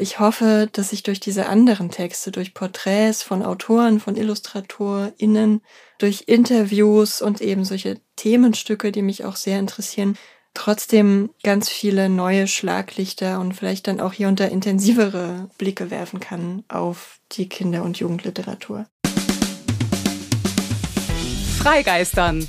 Ich hoffe, dass ich durch diese anderen Texte, durch Porträts von Autoren, von IllustratorInnen, durch Interviews und eben solche Themenstücke, die mich auch sehr interessieren, trotzdem ganz viele neue Schlaglichter und vielleicht dann auch hier unter intensivere Blicke werfen kann auf die Kinder- und Jugendliteratur. Freigeistern,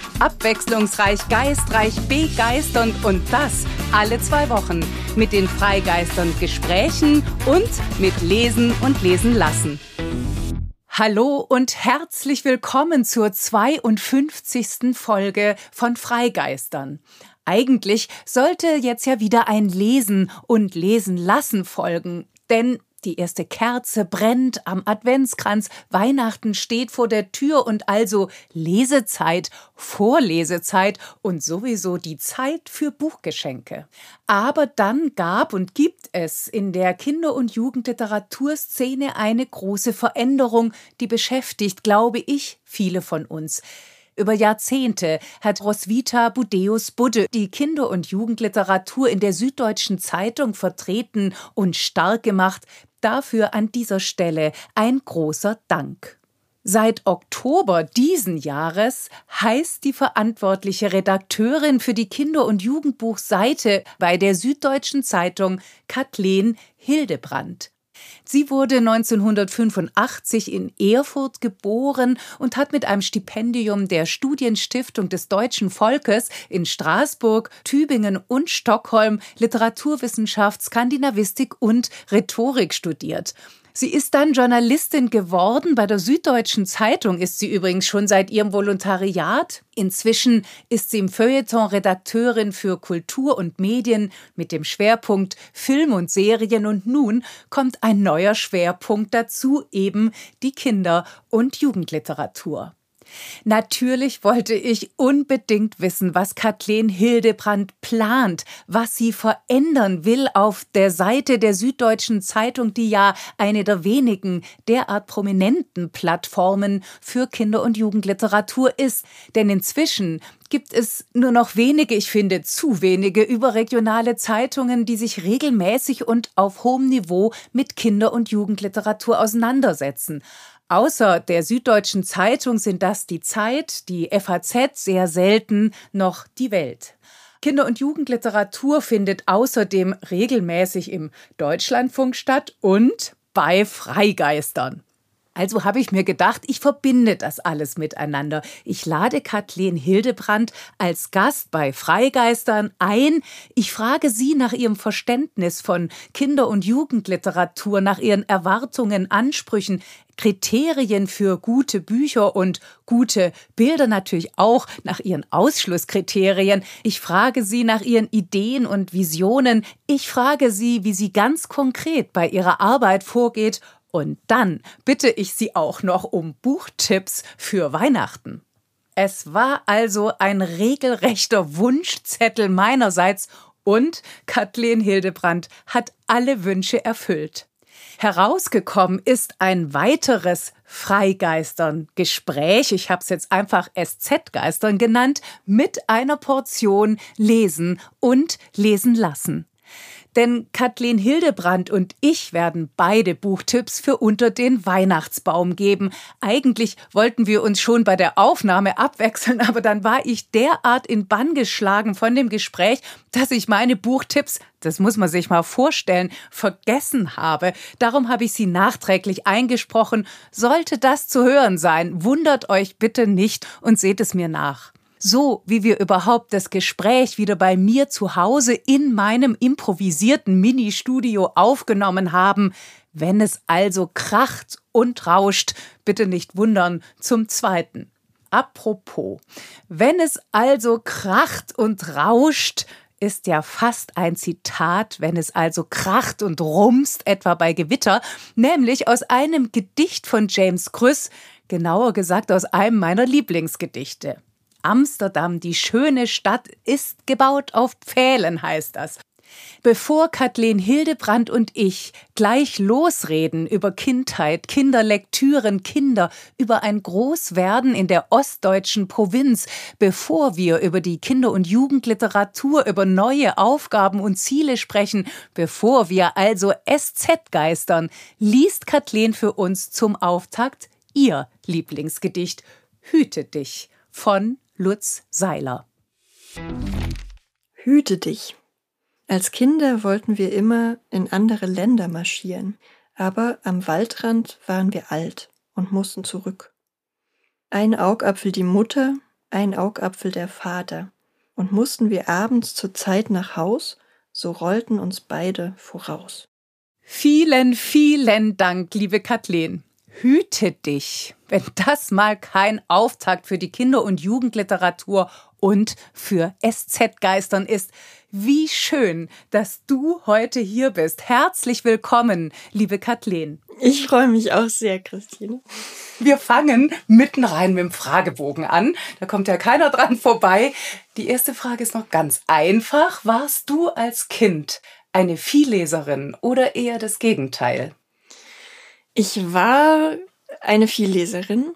Abwechslungsreich, geistreich, begeisternd und das alle zwei Wochen mit den Freigeistern Gesprächen und mit Lesen und Lesen lassen. Hallo und herzlich willkommen zur 52. Folge von Freigeistern. Eigentlich sollte jetzt ja wieder ein Lesen und Lesen lassen folgen, denn die erste Kerze brennt am Adventskranz, Weihnachten steht vor der Tür und also Lesezeit, Vorlesezeit und sowieso die Zeit für Buchgeschenke. Aber dann gab und gibt es in der Kinder- und Jugendliteraturszene eine große Veränderung, die beschäftigt, glaube ich, viele von uns. Über Jahrzehnte hat Roswitha Budeus Budde die Kinder- und Jugendliteratur in der Süddeutschen Zeitung vertreten und stark gemacht, Dafür an dieser Stelle ein großer Dank. Seit Oktober diesen Jahres heißt die verantwortliche Redakteurin für die Kinder- und Jugendbuchseite bei der Süddeutschen Zeitung Kathleen Hildebrand. Sie wurde 1985 in Erfurt geboren und hat mit einem Stipendium der Studienstiftung des deutschen Volkes in Straßburg, Tübingen und Stockholm Literaturwissenschaft, Skandinavistik und Rhetorik studiert. Sie ist dann Journalistin geworden. Bei der Süddeutschen Zeitung ist sie übrigens schon seit ihrem Volontariat. Inzwischen ist sie im Feuilleton Redakteurin für Kultur und Medien mit dem Schwerpunkt Film und Serien. Und nun kommt ein neuer Schwerpunkt dazu, eben die Kinder- und Jugendliteratur. Natürlich wollte ich unbedingt wissen, was Kathleen Hildebrand plant, was sie verändern will auf der Seite der Süddeutschen Zeitung, die ja eine der wenigen derart prominenten Plattformen für Kinder- und Jugendliteratur ist. Denn inzwischen gibt es nur noch wenige, ich finde zu wenige, überregionale Zeitungen, die sich regelmäßig und auf hohem Niveau mit Kinder- und Jugendliteratur auseinandersetzen. Außer der Süddeutschen Zeitung sind das die Zeit, die FAZ, sehr selten noch die Welt. Kinder- und Jugendliteratur findet außerdem regelmäßig im Deutschlandfunk statt und bei Freigeistern. Also habe ich mir gedacht, ich verbinde das alles miteinander. Ich lade Kathleen Hildebrand als Gast bei Freigeistern ein. Ich frage sie nach ihrem Verständnis von Kinder- und Jugendliteratur, nach ihren Erwartungen, Ansprüchen, Kriterien für gute Bücher und gute Bilder natürlich auch nach ihren Ausschlusskriterien. Ich frage sie nach ihren Ideen und Visionen. Ich frage sie, wie sie ganz konkret bei ihrer Arbeit vorgeht und dann bitte ich Sie auch noch um Buchtipps für Weihnachten. Es war also ein regelrechter Wunschzettel meinerseits und Kathleen Hildebrand hat alle Wünsche erfüllt. Herausgekommen ist ein weiteres Freigeistern-Gespräch, ich habe es jetzt einfach SZ-Geistern genannt, mit einer Portion Lesen und Lesen lassen. Denn Kathleen Hildebrand und ich werden beide Buchtipps für unter den Weihnachtsbaum geben. Eigentlich wollten wir uns schon bei der Aufnahme abwechseln, aber dann war ich derart in Bann geschlagen von dem Gespräch, dass ich meine Buchtipps, das muss man sich mal vorstellen, vergessen habe. Darum habe ich sie nachträglich eingesprochen. Sollte das zu hören sein, wundert euch bitte nicht und seht es mir nach so wie wir überhaupt das Gespräch wieder bei mir zu Hause in meinem improvisierten Ministudio aufgenommen haben. Wenn es also kracht und rauscht, bitte nicht wundern, zum Zweiten. Apropos, wenn es also kracht und rauscht, ist ja fast ein Zitat, wenn es also kracht und rumst, etwa bei Gewitter, nämlich aus einem Gedicht von James Krüss, genauer gesagt aus einem meiner Lieblingsgedichte. Amsterdam, die schöne Stadt, ist gebaut auf Pfählen, heißt das. Bevor Kathleen Hildebrand und ich gleich losreden über Kindheit, Kinderlektüren, Kinder, über ein Großwerden in der ostdeutschen Provinz, bevor wir über die Kinder- und Jugendliteratur, über neue Aufgaben und Ziele sprechen, bevor wir also SZ geistern, liest Kathleen für uns zum Auftakt ihr Lieblingsgedicht Hüte dich von Lutz Seiler. Hüte dich als Kinder wollten wir immer in andere Länder marschieren, aber am Waldrand waren wir alt und mussten zurück. Ein Augapfel die Mutter, ein Augapfel der Vater, und mussten wir abends zur Zeit nach Haus, so rollten uns beide voraus. Vielen, vielen Dank, liebe Kathleen. Hüte dich, wenn das mal kein Auftakt für die Kinder- und Jugendliteratur und für SZ-Geistern ist. Wie schön, dass du heute hier bist. Herzlich willkommen, liebe Kathleen. Ich freue mich auch sehr, Christine. Wir fangen mitten rein mit dem Fragebogen an. Da kommt ja keiner dran vorbei. Die erste Frage ist noch ganz einfach. Warst du als Kind eine Vielleserin oder eher das Gegenteil? Ich war eine Vielleserin.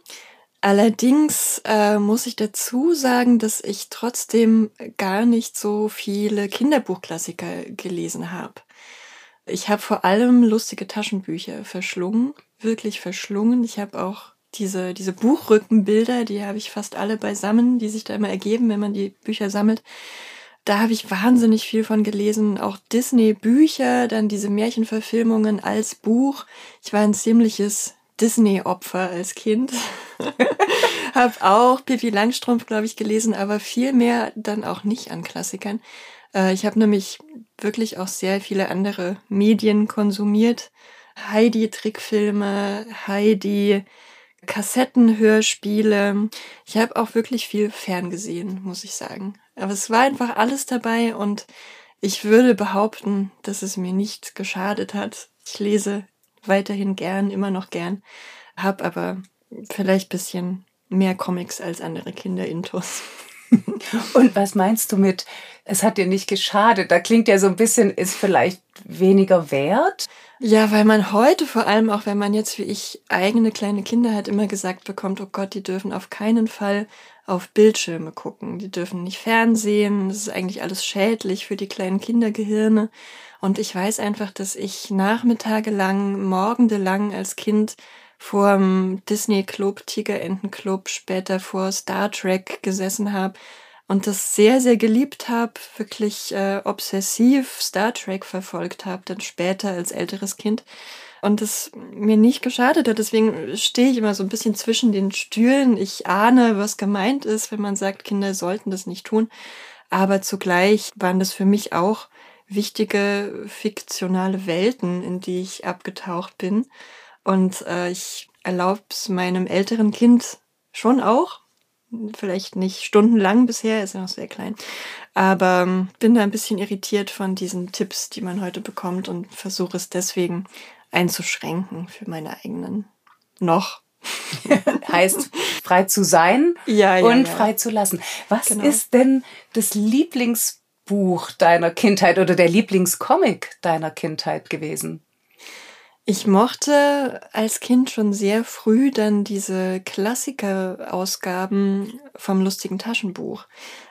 Allerdings äh, muss ich dazu sagen, dass ich trotzdem gar nicht so viele Kinderbuchklassiker gelesen habe. Ich habe vor allem lustige Taschenbücher verschlungen, wirklich verschlungen. Ich habe auch diese, diese Buchrückenbilder, die habe ich fast alle beisammen, die sich da immer ergeben, wenn man die Bücher sammelt. Da habe ich wahnsinnig viel von gelesen. Auch Disney-Bücher, dann diese Märchenverfilmungen als Buch. Ich war ein ziemliches Disney-Opfer als Kind. hab auch Pippi Langstrumpf, glaube ich, gelesen, aber viel mehr dann auch nicht an Klassikern. Äh, ich habe nämlich wirklich auch sehr viele andere Medien konsumiert. Heidi-Trickfilme, Heidi, Kassettenhörspiele. Ich habe auch wirklich viel ferngesehen, muss ich sagen. Aber es war einfach alles dabei und ich würde behaupten, dass es mir nicht geschadet hat. Ich lese weiterhin gern, immer noch gern, hab aber vielleicht bisschen mehr Comics als andere Kinder intus. Und was meinst du mit, es hat dir nicht geschadet? Da klingt ja so ein bisschen, ist vielleicht weniger wert? Ja, weil man heute, vor allem auch wenn man jetzt wie ich eigene kleine Kinder hat, immer gesagt bekommt, oh Gott, die dürfen auf keinen Fall auf Bildschirme gucken. Die dürfen nicht fernsehen. Das ist eigentlich alles schädlich für die kleinen Kindergehirne. Und ich weiß einfach, dass ich nachmittagelang, morgendelang als Kind vor dem Disney Club, Tigerenten Club, später vor Star Trek gesessen habe und das sehr, sehr geliebt habe, wirklich äh, obsessiv Star Trek verfolgt habe, dann später als älteres Kind und es mir nicht geschadet hat. Deswegen stehe ich immer so ein bisschen zwischen den Stühlen. Ich ahne, was gemeint ist, wenn man sagt, Kinder sollten das nicht tun. Aber zugleich waren das für mich auch wichtige fiktionale Welten, in die ich abgetaucht bin. Und äh, ich erlaube es meinem älteren Kind schon auch. Vielleicht nicht stundenlang bisher, ist ja noch sehr klein. Aber ähm, bin da ein bisschen irritiert von diesen Tipps, die man heute bekommt und versuche es deswegen einzuschränken für meine eigenen noch. heißt frei zu sein ja, ja, und ja. frei zu lassen. Was genau. ist denn das Lieblings Buch deiner Kindheit oder der Lieblingscomic deiner Kindheit gewesen? Ich mochte als Kind schon sehr früh dann diese Klassikerausgaben vom lustigen Taschenbuch.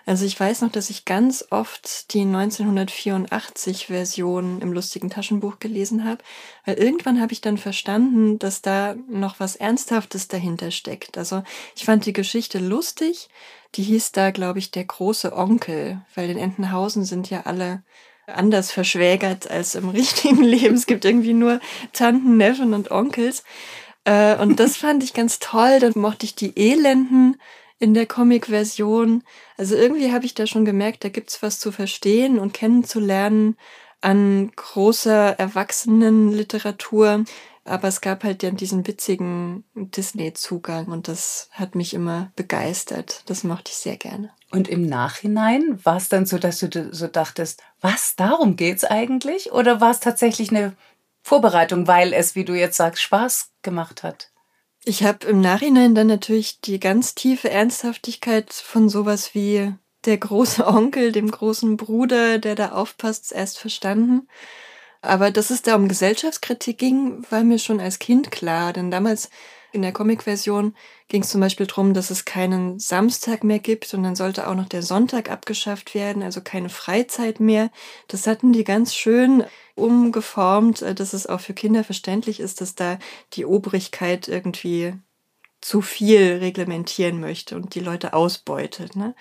Also ich weiß noch, dass ich ganz oft die 1984 Version im lustigen Taschenbuch gelesen habe, weil irgendwann habe ich dann verstanden, dass da noch was Ernsthaftes dahinter steckt. Also ich fand die Geschichte lustig. Die hieß da, glaube ich, der große Onkel, weil in Entenhausen sind ja alle anders verschwägert als im richtigen Leben. Es gibt irgendwie nur Tanten, Neffen und Onkels. Äh, und das fand ich ganz toll. Dann mochte ich die Elenden in der Comic-Version. Also irgendwie habe ich da schon gemerkt, da gibt's was zu verstehen und kennenzulernen an großer Erwachsenenliteratur. Aber es gab halt dann diesen witzigen Disney-Zugang und das hat mich immer begeistert. Das mochte ich sehr gerne. Und im Nachhinein war es dann so, dass du so dachtest, was, darum geht's eigentlich? Oder war es tatsächlich eine Vorbereitung, weil es, wie du jetzt sagst, Spaß gemacht hat? Ich habe im Nachhinein dann natürlich die ganz tiefe Ernsthaftigkeit von sowas wie der große Onkel, dem großen Bruder, der da aufpasst, erst verstanden. Aber dass es da um Gesellschaftskritik ging, war mir schon als Kind klar. Denn damals in der Comic-Version ging es zum Beispiel darum, dass es keinen Samstag mehr gibt und dann sollte auch noch der Sonntag abgeschafft werden, also keine Freizeit mehr. Das hatten die ganz schön umgeformt, äh, dass es auch für Kinder verständlich ist, dass da die Obrigkeit irgendwie zu viel reglementieren möchte und die Leute ausbeutet. Ne?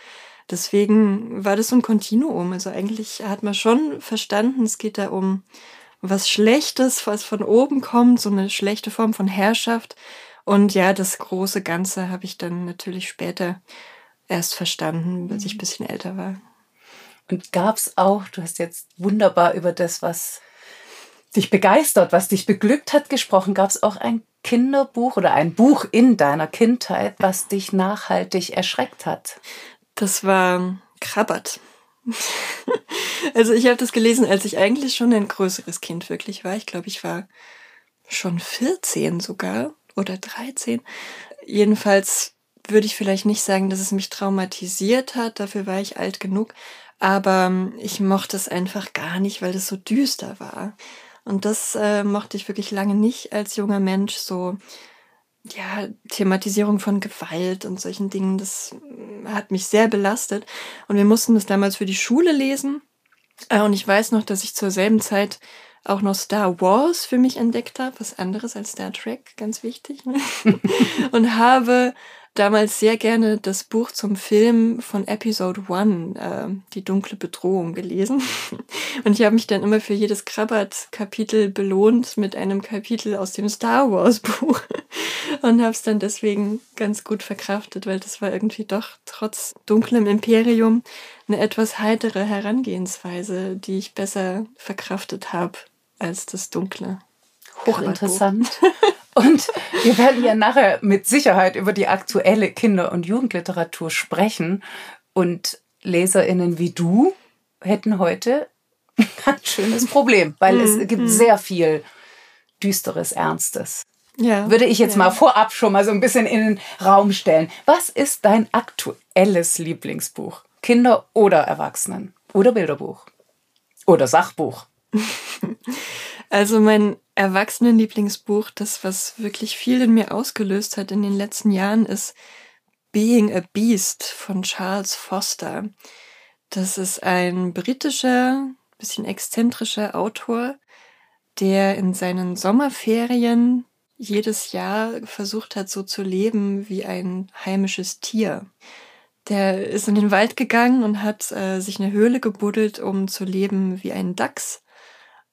Deswegen war das so ein Kontinuum. Also eigentlich hat man schon verstanden, es geht da um was Schlechtes, was von oben kommt, so eine schlechte Form von Herrschaft. Und ja, das große Ganze habe ich dann natürlich später erst verstanden, als ich ein bisschen älter war. Und gab es auch, du hast jetzt wunderbar über das, was dich begeistert, was dich beglückt hat, gesprochen, gab es auch ein Kinderbuch oder ein Buch in deiner Kindheit, was dich nachhaltig erschreckt hat? Das war Krabbert. also ich habe das gelesen, als ich eigentlich schon ein größeres Kind wirklich war. Ich glaube, ich war schon 14 sogar oder 13. Jedenfalls würde ich vielleicht nicht sagen, dass es mich traumatisiert hat, dafür war ich alt genug, aber ähm, ich mochte es einfach gar nicht, weil es so düster war. Und das äh, mochte ich wirklich lange nicht als junger Mensch, so ja, Thematisierung von Gewalt und solchen Dingen, das mm, hat mich sehr belastet. Und wir mussten das damals für die Schule lesen. Äh, und ich weiß noch, dass ich zur selben Zeit auch noch Star Wars für mich entdeckt habe, was anderes als Star Trek, ganz wichtig. Ne? und habe damals sehr gerne das Buch zum Film von Episode One, äh, Die dunkle Bedrohung, gelesen. Und ich habe mich dann immer für jedes Krabbert-Kapitel belohnt mit einem Kapitel aus dem Star Wars-Buch. Und habe es dann deswegen ganz gut verkraftet, weil das war irgendwie doch trotz dunklem Imperium eine etwas heitere Herangehensweise, die ich besser verkraftet habe als das Dunkle. Hochinteressant. Und wir werden ja nachher mit Sicherheit über die aktuelle Kinder- und Jugendliteratur sprechen. Und LeserInnen wie du hätten heute ein ganz schönes Problem, weil es mhm. gibt mhm. sehr viel Düsteres, Ernstes. Ja, Würde ich jetzt ja. mal vorab schon mal so ein bisschen in den Raum stellen. Was ist dein aktuelles Lieblingsbuch? Kinder oder Erwachsenen? Oder Bilderbuch? Oder Sachbuch? Also mein Erwachsenenlieblingsbuch, das was wirklich viel in mir ausgelöst hat in den letzten Jahren, ist Being a Beast von Charles Foster. Das ist ein britischer, bisschen exzentrischer Autor, der in seinen Sommerferien jedes Jahr versucht hat, so zu leben wie ein heimisches Tier. Der ist in den Wald gegangen und hat äh, sich eine Höhle gebuddelt, um zu leben wie ein Dachs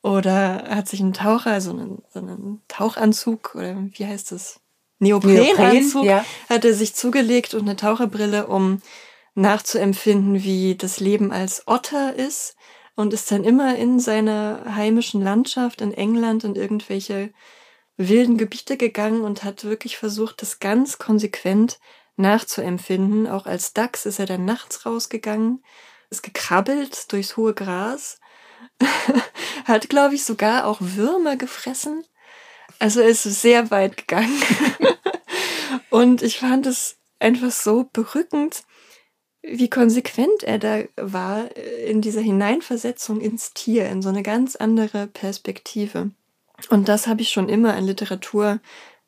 oder hat sich einen Taucher, also einen, so einen Tauchanzug, oder wie heißt das? Neoprenanzug, Neopren, ja. hat er sich zugelegt und eine Taucherbrille, um nachzuempfinden, wie das Leben als Otter ist und ist dann immer in seiner heimischen Landschaft in England in irgendwelche wilden Gebiete gegangen und hat wirklich versucht, das ganz konsequent nachzuempfinden. Auch als Dachs ist er dann nachts rausgegangen, ist gekrabbelt durchs hohe Gras Hat, glaube ich, sogar auch Würmer gefressen. Also er ist sehr weit gegangen. und ich fand es einfach so berückend, wie konsequent er da war in dieser Hineinversetzung ins Tier, in so eine ganz andere Perspektive. Und das habe ich schon immer in Literatur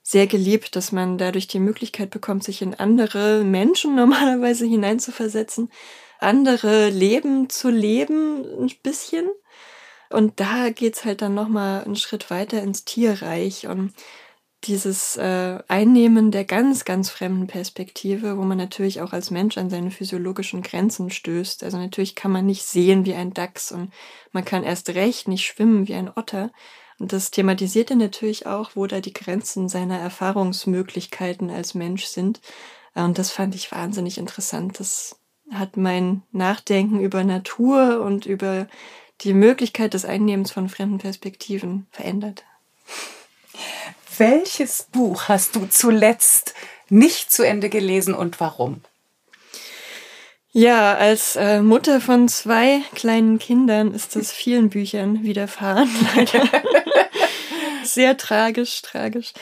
sehr geliebt, dass man dadurch die Möglichkeit bekommt, sich in andere Menschen normalerweise hineinzuversetzen, andere Leben zu leben, ein bisschen. Und da geht's halt dann nochmal einen Schritt weiter ins Tierreich und dieses äh, Einnehmen der ganz, ganz fremden Perspektive, wo man natürlich auch als Mensch an seine physiologischen Grenzen stößt. Also natürlich kann man nicht sehen wie ein Dachs und man kann erst recht nicht schwimmen wie ein Otter. Und das thematisiert er natürlich auch, wo da die Grenzen seiner Erfahrungsmöglichkeiten als Mensch sind. Und das fand ich wahnsinnig interessant. Das hat mein Nachdenken über Natur und über die Möglichkeit des Einnehmens von fremden Perspektiven verändert. Welches Buch hast du zuletzt nicht zu Ende gelesen und warum? Ja, als äh, Mutter von zwei kleinen Kindern ist das vielen Büchern widerfahren, leider. Sehr tragisch, tragisch.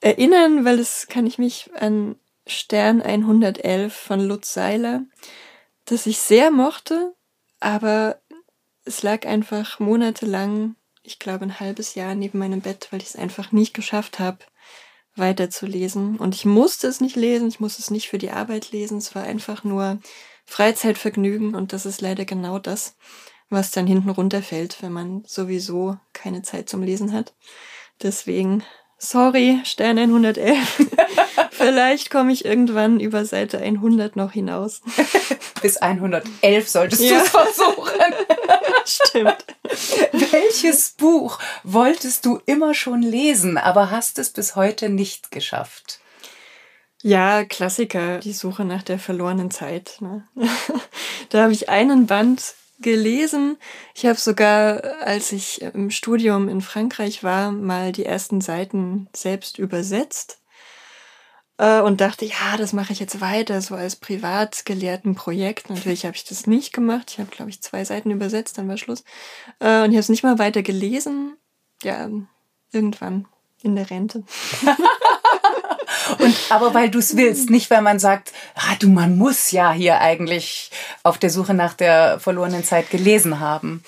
erinnern, weil das kann ich mich an Stern 111 von Lutz Seiler, das ich sehr mochte, aber es lag einfach monatelang, ich glaube ein halbes Jahr neben meinem Bett, weil ich es einfach nicht geschafft habe, weiterzulesen. Und ich musste es nicht lesen, ich musste es nicht für die Arbeit lesen, es war einfach nur Freizeitvergnügen und das ist leider genau das, was dann hinten runterfällt, wenn man sowieso keine Zeit zum Lesen hat. Deswegen, sorry, Stern 111. Vielleicht komme ich irgendwann über Seite 100 noch hinaus. Bis 111 solltest ja. du es versuchen. Stimmt. Welches Buch wolltest du immer schon lesen, aber hast es bis heute nicht geschafft? Ja, Klassiker, die Suche nach der verlorenen Zeit. Ne? da habe ich einen Band gelesen. Ich habe sogar, als ich im Studium in Frankreich war, mal die ersten Seiten selbst übersetzt äh, und dachte, ja, das mache ich jetzt weiter, so als Privatgelehrtenprojekt. Natürlich habe ich das nicht gemacht. Ich habe, glaube ich, zwei Seiten übersetzt, dann war Schluss. Äh, und ich habe es nicht mal weiter gelesen. Ja, irgendwann in der Rente. Und aber weil du es willst, nicht weil man sagt, ah du, man muss ja hier eigentlich auf der Suche nach der verlorenen Zeit gelesen haben.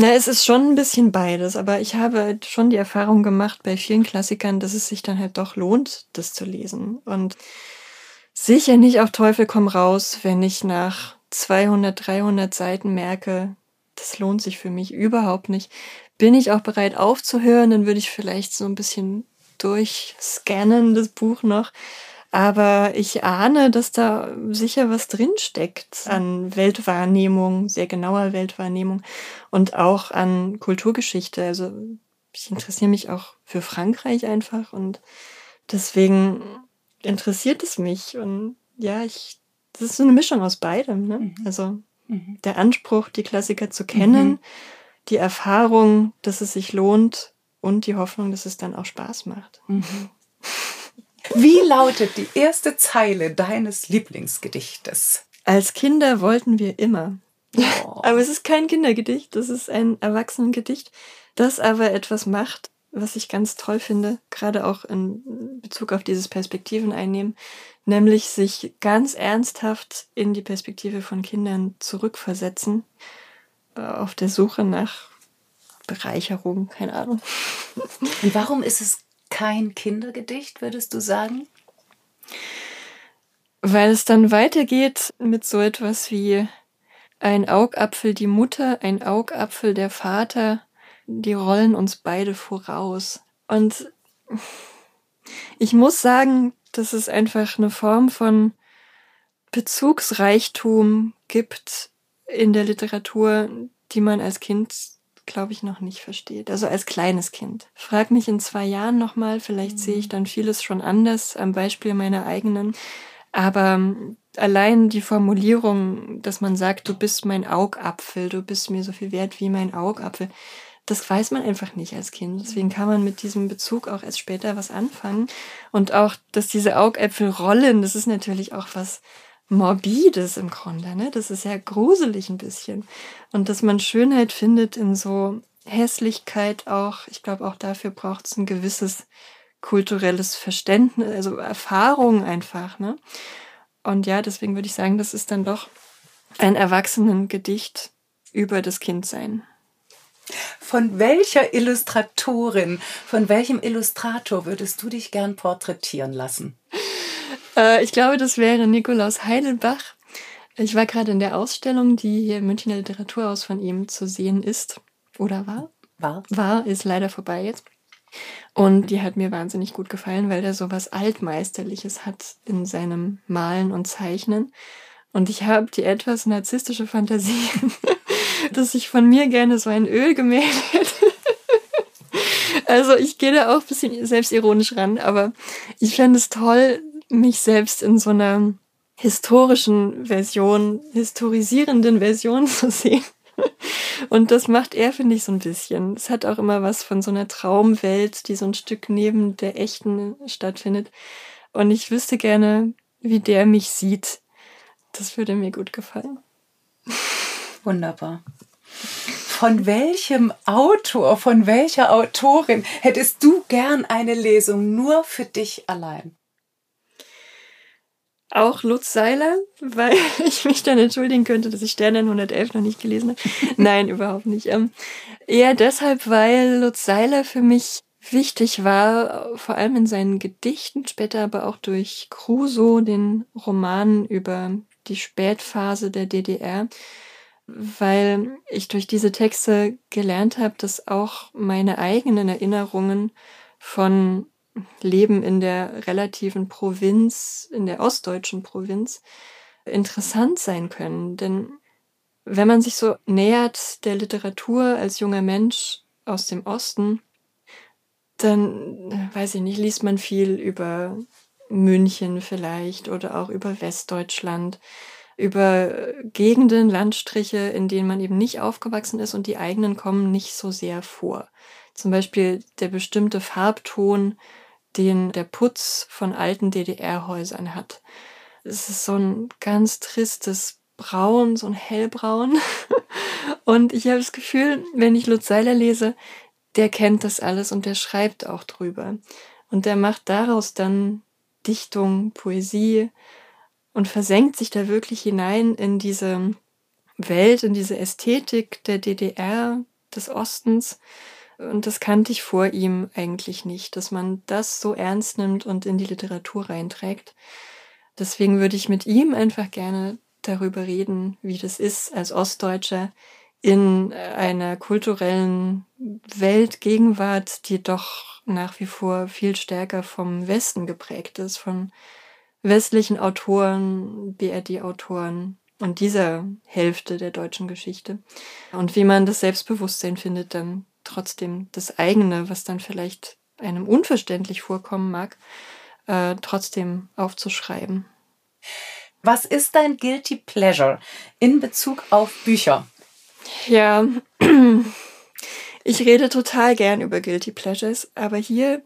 Na, es ist schon ein bisschen beides, aber ich habe halt schon die Erfahrung gemacht bei vielen Klassikern, dass es sich dann halt doch lohnt, das zu lesen. Und sicher nicht auf Teufel komm raus, wenn ich nach 200, 300 Seiten merke, das lohnt sich für mich überhaupt nicht. Bin ich auch bereit aufzuhören, dann würde ich vielleicht so ein bisschen durchscannen, das Buch noch. Aber ich ahne, dass da sicher was drinsteckt an Weltwahrnehmung, sehr genauer Weltwahrnehmung und auch an Kulturgeschichte. Also ich interessiere mich auch für Frankreich einfach und deswegen interessiert es mich. Und ja, ich, das ist so eine Mischung aus beidem. Ne? Mhm. Also mhm. der Anspruch, die Klassiker zu kennen, mhm. die Erfahrung, dass es sich lohnt und die Hoffnung, dass es dann auch Spaß macht. Wie lautet die erste Zeile deines Lieblingsgedichtes? Als Kinder wollten wir immer. Oh. aber es ist kein Kindergedicht, das ist ein Erwachsenengedicht, das aber etwas macht, was ich ganz toll finde, gerade auch in Bezug auf dieses Perspektiven einnehmen, nämlich sich ganz ernsthaft in die Perspektive von Kindern zurückversetzen, äh, auf der Suche nach Bereicherung, keine Ahnung. Und warum ist es kein Kindergedicht, würdest du sagen? Weil es dann weitergeht mit so etwas wie ein Augapfel die Mutter, ein Augapfel der Vater, die rollen uns beide voraus. Und ich muss sagen, dass es einfach eine Form von Bezugsreichtum gibt in der Literatur, die man als Kind glaube ich, noch nicht versteht. Also als kleines Kind. Frag mich in zwei Jahren nochmal, vielleicht mhm. sehe ich dann vieles schon anders am Beispiel meiner eigenen. Aber ähm, allein die Formulierung, dass man sagt, du bist mein Augapfel, du bist mir so viel wert wie mein Augapfel, das weiß man einfach nicht als Kind. Deswegen kann man mit diesem Bezug auch erst später was anfangen. Und auch, dass diese Augäpfel rollen, das ist natürlich auch was, Morbides im Grunde. Ne? Das ist ja gruselig ein bisschen. Und dass man Schönheit findet in so Hässlichkeit auch. Ich glaube, auch dafür braucht es ein gewisses kulturelles Verständnis, also Erfahrung einfach. Ne? Und ja, deswegen würde ich sagen, das ist dann doch ein Erwachsenengedicht über das Kindsein. Von welcher Illustratorin, von welchem Illustrator würdest du dich gern porträtieren lassen? Äh, ich glaube, das wäre Nikolaus Heidelbach. Ich war gerade in der Ausstellung, die hier im Münchner Literaturhaus von ihm zu sehen ist. Oder war? War. War, ist leider vorbei jetzt. Und die hat mir wahnsinnig gut gefallen, weil er so was Altmeisterliches hat in seinem Malen und Zeichnen. Und ich habe die etwas narzisstische Fantasie, dass ich von mir gerne so ein Ölgemälde hätte. Also ich gehe da auch ein bisschen selbstironisch ran, aber ich fände es toll, mich selbst in so einer historischen Version, historisierenden Version zu sehen. Und das macht er, finde ich, so ein bisschen. Es hat auch immer was von so einer Traumwelt, die so ein Stück neben der echten stattfindet. Und ich wüsste gerne, wie der mich sieht. Das würde mir gut gefallen. Wunderbar. Von welchem Autor, von welcher Autorin hättest du gern eine Lesung nur für dich allein? Auch Lutz Seiler, weil ich mich dann entschuldigen könnte, dass ich Sterne 111 noch nicht gelesen habe. Nein, überhaupt nicht. Ähm, eher deshalb, weil Lutz Seiler für mich wichtig war, vor allem in seinen Gedichten, später aber auch durch Crusoe, den Roman über die Spätphase der DDR, weil ich durch diese Texte gelernt habe, dass auch meine eigenen Erinnerungen von Leben in der relativen Provinz, in der ostdeutschen Provinz, interessant sein können. Denn wenn man sich so nähert der Literatur als junger Mensch aus dem Osten, dann, weiß ich nicht, liest man viel über München vielleicht oder auch über Westdeutschland, über Gegenden, Landstriche, in denen man eben nicht aufgewachsen ist und die eigenen kommen nicht so sehr vor. Zum Beispiel der bestimmte Farbton, den der Putz von alten DDR-Häusern hat. Es ist so ein ganz tristes Braun, so ein hellbraun. Und ich habe das Gefühl, wenn ich Lutz Seiler lese, der kennt das alles und der schreibt auch drüber. Und der macht daraus dann Dichtung, Poesie und versenkt sich da wirklich hinein in diese Welt, in diese Ästhetik der DDR, des Ostens. Und das kannte ich vor ihm eigentlich nicht, dass man das so ernst nimmt und in die Literatur reinträgt. Deswegen würde ich mit ihm einfach gerne darüber reden, wie das ist, als Ostdeutscher in einer kulturellen Weltgegenwart, die doch nach wie vor viel stärker vom Westen geprägt ist, von westlichen Autoren, BRD-Autoren und dieser Hälfte der deutschen Geschichte. Und wie man das Selbstbewusstsein findet, dann trotzdem das eigene, was dann vielleicht einem unverständlich vorkommen mag, äh, trotzdem aufzuschreiben. Was ist dein Guilty Pleasure in Bezug auf Bücher? Ja, ich rede total gern über Guilty Pleasures, aber hier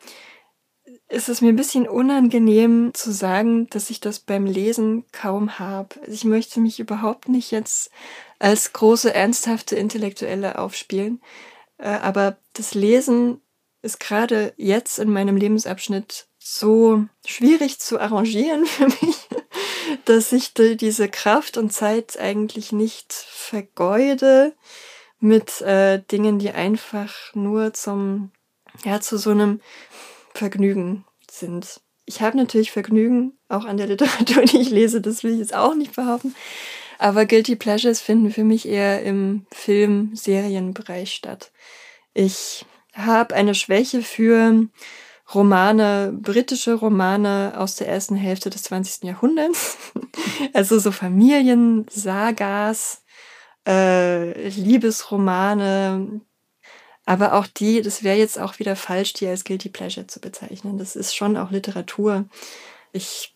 ist es mir ein bisschen unangenehm zu sagen, dass ich das beim Lesen kaum habe. Ich möchte mich überhaupt nicht jetzt als große, ernsthafte Intellektuelle aufspielen. Äh, aber das Lesen ist gerade jetzt in meinem Lebensabschnitt so schwierig zu arrangieren für mich, dass ich diese Kraft und Zeit eigentlich nicht vergeude mit äh, Dingen, die einfach nur zum, ja, zu so einem Vergnügen sind. Ich habe natürlich Vergnügen auch an der Literatur, die ich lese, das will ich jetzt auch nicht behaupten. Aber Guilty Pleasures finden für mich eher im Film-Serienbereich statt. Ich habe eine Schwäche für Romane, britische Romane aus der ersten Hälfte des 20. Jahrhunderts. also so Familiensagas, äh, Liebesromane. Aber auch die, das wäre jetzt auch wieder falsch, die als Guilty Pleasure zu bezeichnen. Das ist schon auch Literatur. Ich,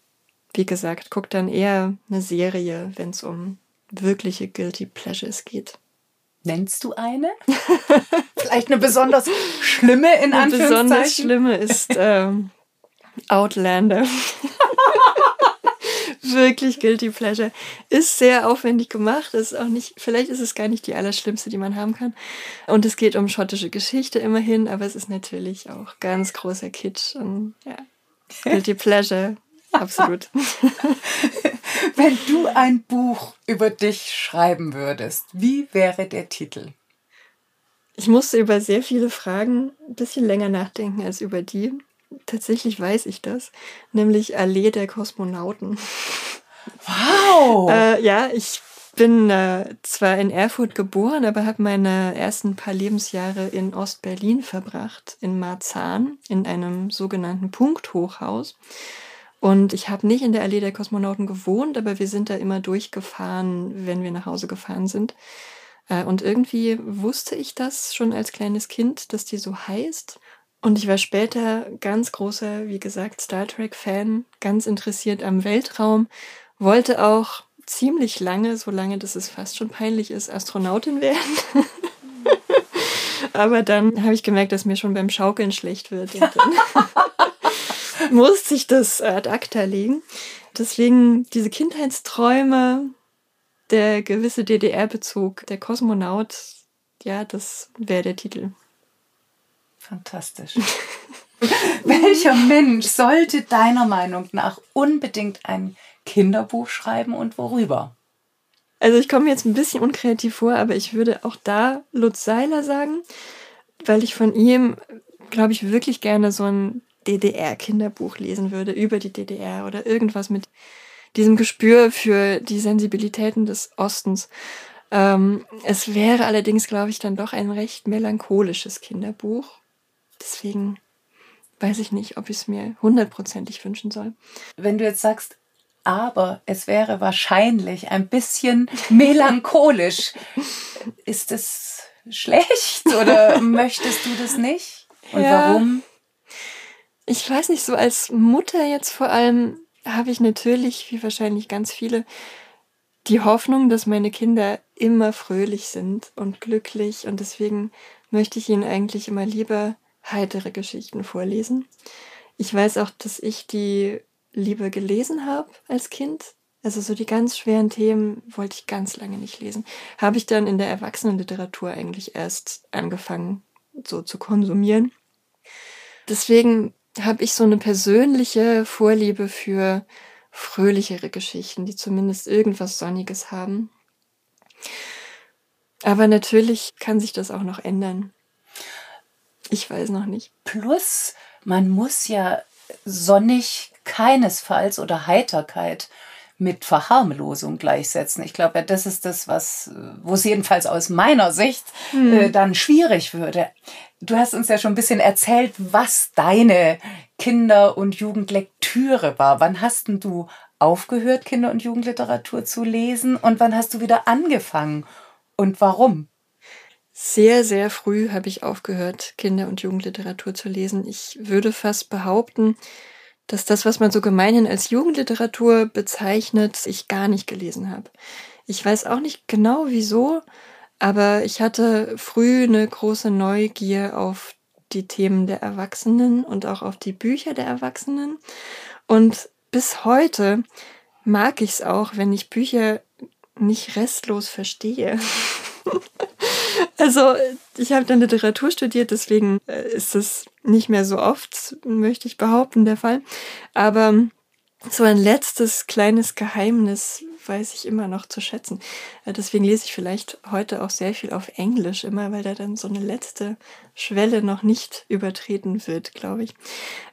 wie gesagt, gucke dann eher eine Serie, wenn es um wirkliche Guilty Pleasures geht. Nennst du eine? Vielleicht eine besonders schlimme in eine Anführungszeichen? Besonders schlimme ist ähm, Outlander. Wirklich Guilty Pleasure. Ist sehr aufwendig gemacht. Ist auch nicht, vielleicht ist es gar nicht die allerschlimmste, die man haben kann. Und es geht um schottische Geschichte immerhin, aber es ist natürlich auch ganz großer Kitsch. Und ja, Guilty Pleasure. Absolut. Wenn du ein Buch über dich schreiben würdest, wie wäre der Titel? Ich musste über sehr viele Fragen ein bisschen länger nachdenken als über die. Tatsächlich weiß ich das, nämlich Allee der Kosmonauten. Wow! äh, ja, ich bin äh, zwar in Erfurt geboren, aber habe meine ersten paar Lebensjahre in Ostberlin verbracht, in Marzahn, in einem sogenannten Punkthochhaus. Und ich habe nicht in der Allee der Kosmonauten gewohnt, aber wir sind da immer durchgefahren, wenn wir nach Hause gefahren sind. Äh, und irgendwie wusste ich das schon als kleines Kind, dass die so heißt. Und ich war später ganz großer, wie gesagt, Star Trek-Fan, ganz interessiert am Weltraum, wollte auch ziemlich lange, so lange, dass es fast schon peinlich ist, Astronautin werden. Aber dann habe ich gemerkt, dass mir schon beim Schaukeln schlecht wird. musste ich das ad acta legen. Deswegen diese Kindheitsträume, der gewisse DDR-Bezug, der Kosmonaut, ja, das wäre der Titel. Fantastisch. Welcher Mensch sollte deiner Meinung nach unbedingt ein Kinderbuch schreiben und worüber? Also ich komme jetzt ein bisschen unkreativ vor, aber ich würde auch da Lutz Seiler sagen, weil ich von ihm, glaube ich, wirklich gerne so ein DDR-Kinderbuch lesen würde über die DDR oder irgendwas mit diesem Gespür für die Sensibilitäten des Ostens. Ähm, es wäre allerdings, glaube ich, dann doch ein recht melancholisches Kinderbuch. Deswegen weiß ich nicht, ob ich es mir hundertprozentig wünschen soll. Wenn du jetzt sagst, aber es wäre wahrscheinlich ein bisschen melancholisch, ist es schlecht oder möchtest du das nicht? Und ja. warum? Ich weiß nicht, so als Mutter jetzt vor allem habe ich natürlich, wie wahrscheinlich ganz viele, die Hoffnung, dass meine Kinder immer fröhlich sind und glücklich und deswegen möchte ich ihnen eigentlich immer lieber heitere Geschichten vorlesen. Ich weiß auch, dass ich die lieber gelesen habe als Kind. Also so die ganz schweren Themen wollte ich ganz lange nicht lesen. Habe ich dann in der Erwachsenenliteratur eigentlich erst angefangen so zu konsumieren. Deswegen habe ich so eine persönliche Vorliebe für fröhlichere Geschichten, die zumindest irgendwas Sonniges haben. Aber natürlich kann sich das auch noch ändern. Ich weiß noch nicht. Plus, man muss ja sonnig keinesfalls oder Heiterkeit mit Verharmlosung gleichsetzen. Ich glaube, das ist das, was, wo es jedenfalls aus meiner Sicht hm. äh, dann schwierig würde. Du hast uns ja schon ein bisschen erzählt, was deine Kinder- und Jugendlektüre war. Wann hast denn du aufgehört, Kinder- und Jugendliteratur zu lesen und wann hast du wieder angefangen und warum? Sehr, sehr früh habe ich aufgehört, Kinder- und Jugendliteratur zu lesen. Ich würde fast behaupten, dass das, was man so gemeinhin als Jugendliteratur bezeichnet, ich gar nicht gelesen habe. Ich weiß auch nicht genau wieso, aber ich hatte früh eine große Neugier auf die Themen der Erwachsenen und auch auf die Bücher der Erwachsenen. Und bis heute mag ich es auch, wenn ich Bücher nicht restlos verstehe. also ich habe dann Literatur studiert, deswegen äh, ist es nicht mehr so oft, möchte ich behaupten, der Fall. Aber so ein letztes kleines Geheimnis weiß ich immer noch zu schätzen. Äh, deswegen lese ich vielleicht heute auch sehr viel auf Englisch immer, weil da dann so eine letzte Schwelle noch nicht übertreten wird, glaube ich.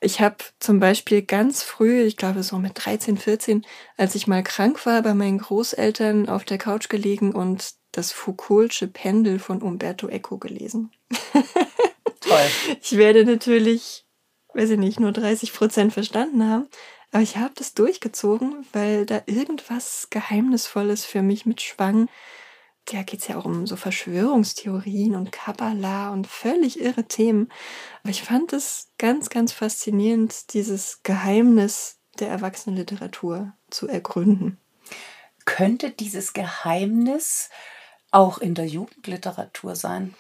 Ich habe zum Beispiel ganz früh, ich glaube so mit 13, 14, als ich mal krank war, bei meinen Großeltern auf der Couch gelegen und das Foucault'sche Pendel von Umberto Eco gelesen. Toll. Ich werde natürlich, weiß ich nicht, nur 30 Prozent verstanden haben. Aber ich habe das durchgezogen, weil da irgendwas Geheimnisvolles für mich mitschwang. Da geht es ja auch um so Verschwörungstheorien und Kabbalah und völlig irre Themen. Aber ich fand es ganz, ganz faszinierend, dieses Geheimnis der Erwachsenenliteratur zu ergründen. Könnte dieses Geheimnis auch in der Jugendliteratur sein?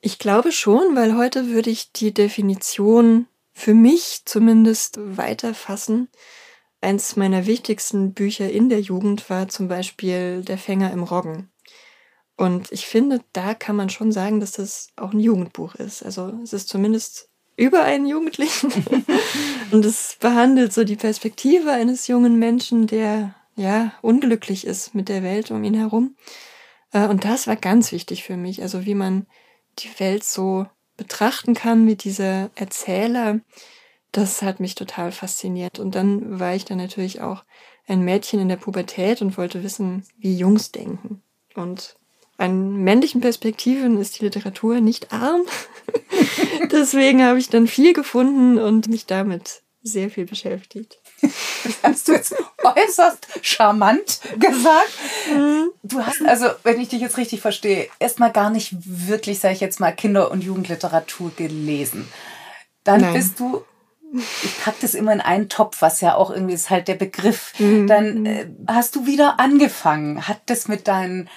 Ich glaube schon, weil heute würde ich die Definition für mich zumindest weiterfassen. Eins meiner wichtigsten Bücher in der Jugend war zum Beispiel Der Fänger im Roggen. Und ich finde, da kann man schon sagen, dass das auch ein Jugendbuch ist. Also es ist zumindest über einen Jugendlichen. und es behandelt so die Perspektive eines jungen Menschen, der ja unglücklich ist mit der Welt um ihn herum. Äh, und das war ganz wichtig für mich. Also wie man die Welt so betrachten kann, wie dieser Erzähler, das hat mich total fasziniert. Und dann war ich dann natürlich auch ein Mädchen in der Pubertät und wollte wissen, wie Jungs denken. Und an männlichen Perspektiven ist die Literatur nicht arm. Deswegen habe ich dann viel gefunden und mich damit sehr viel beschäftigt. Das hast du jetzt äußerst charmant gesagt. Mhm. Du hast also, wenn ich dich jetzt richtig verstehe, erstmal gar nicht wirklich, sage ich jetzt mal, Kinder- und Jugendliteratur gelesen. Dann Nein. bist du ich packe das immer in einen Topf, was ja auch irgendwie ist halt der Begriff. Mhm. Dann äh, hast du wieder angefangen. Hat das mit deinen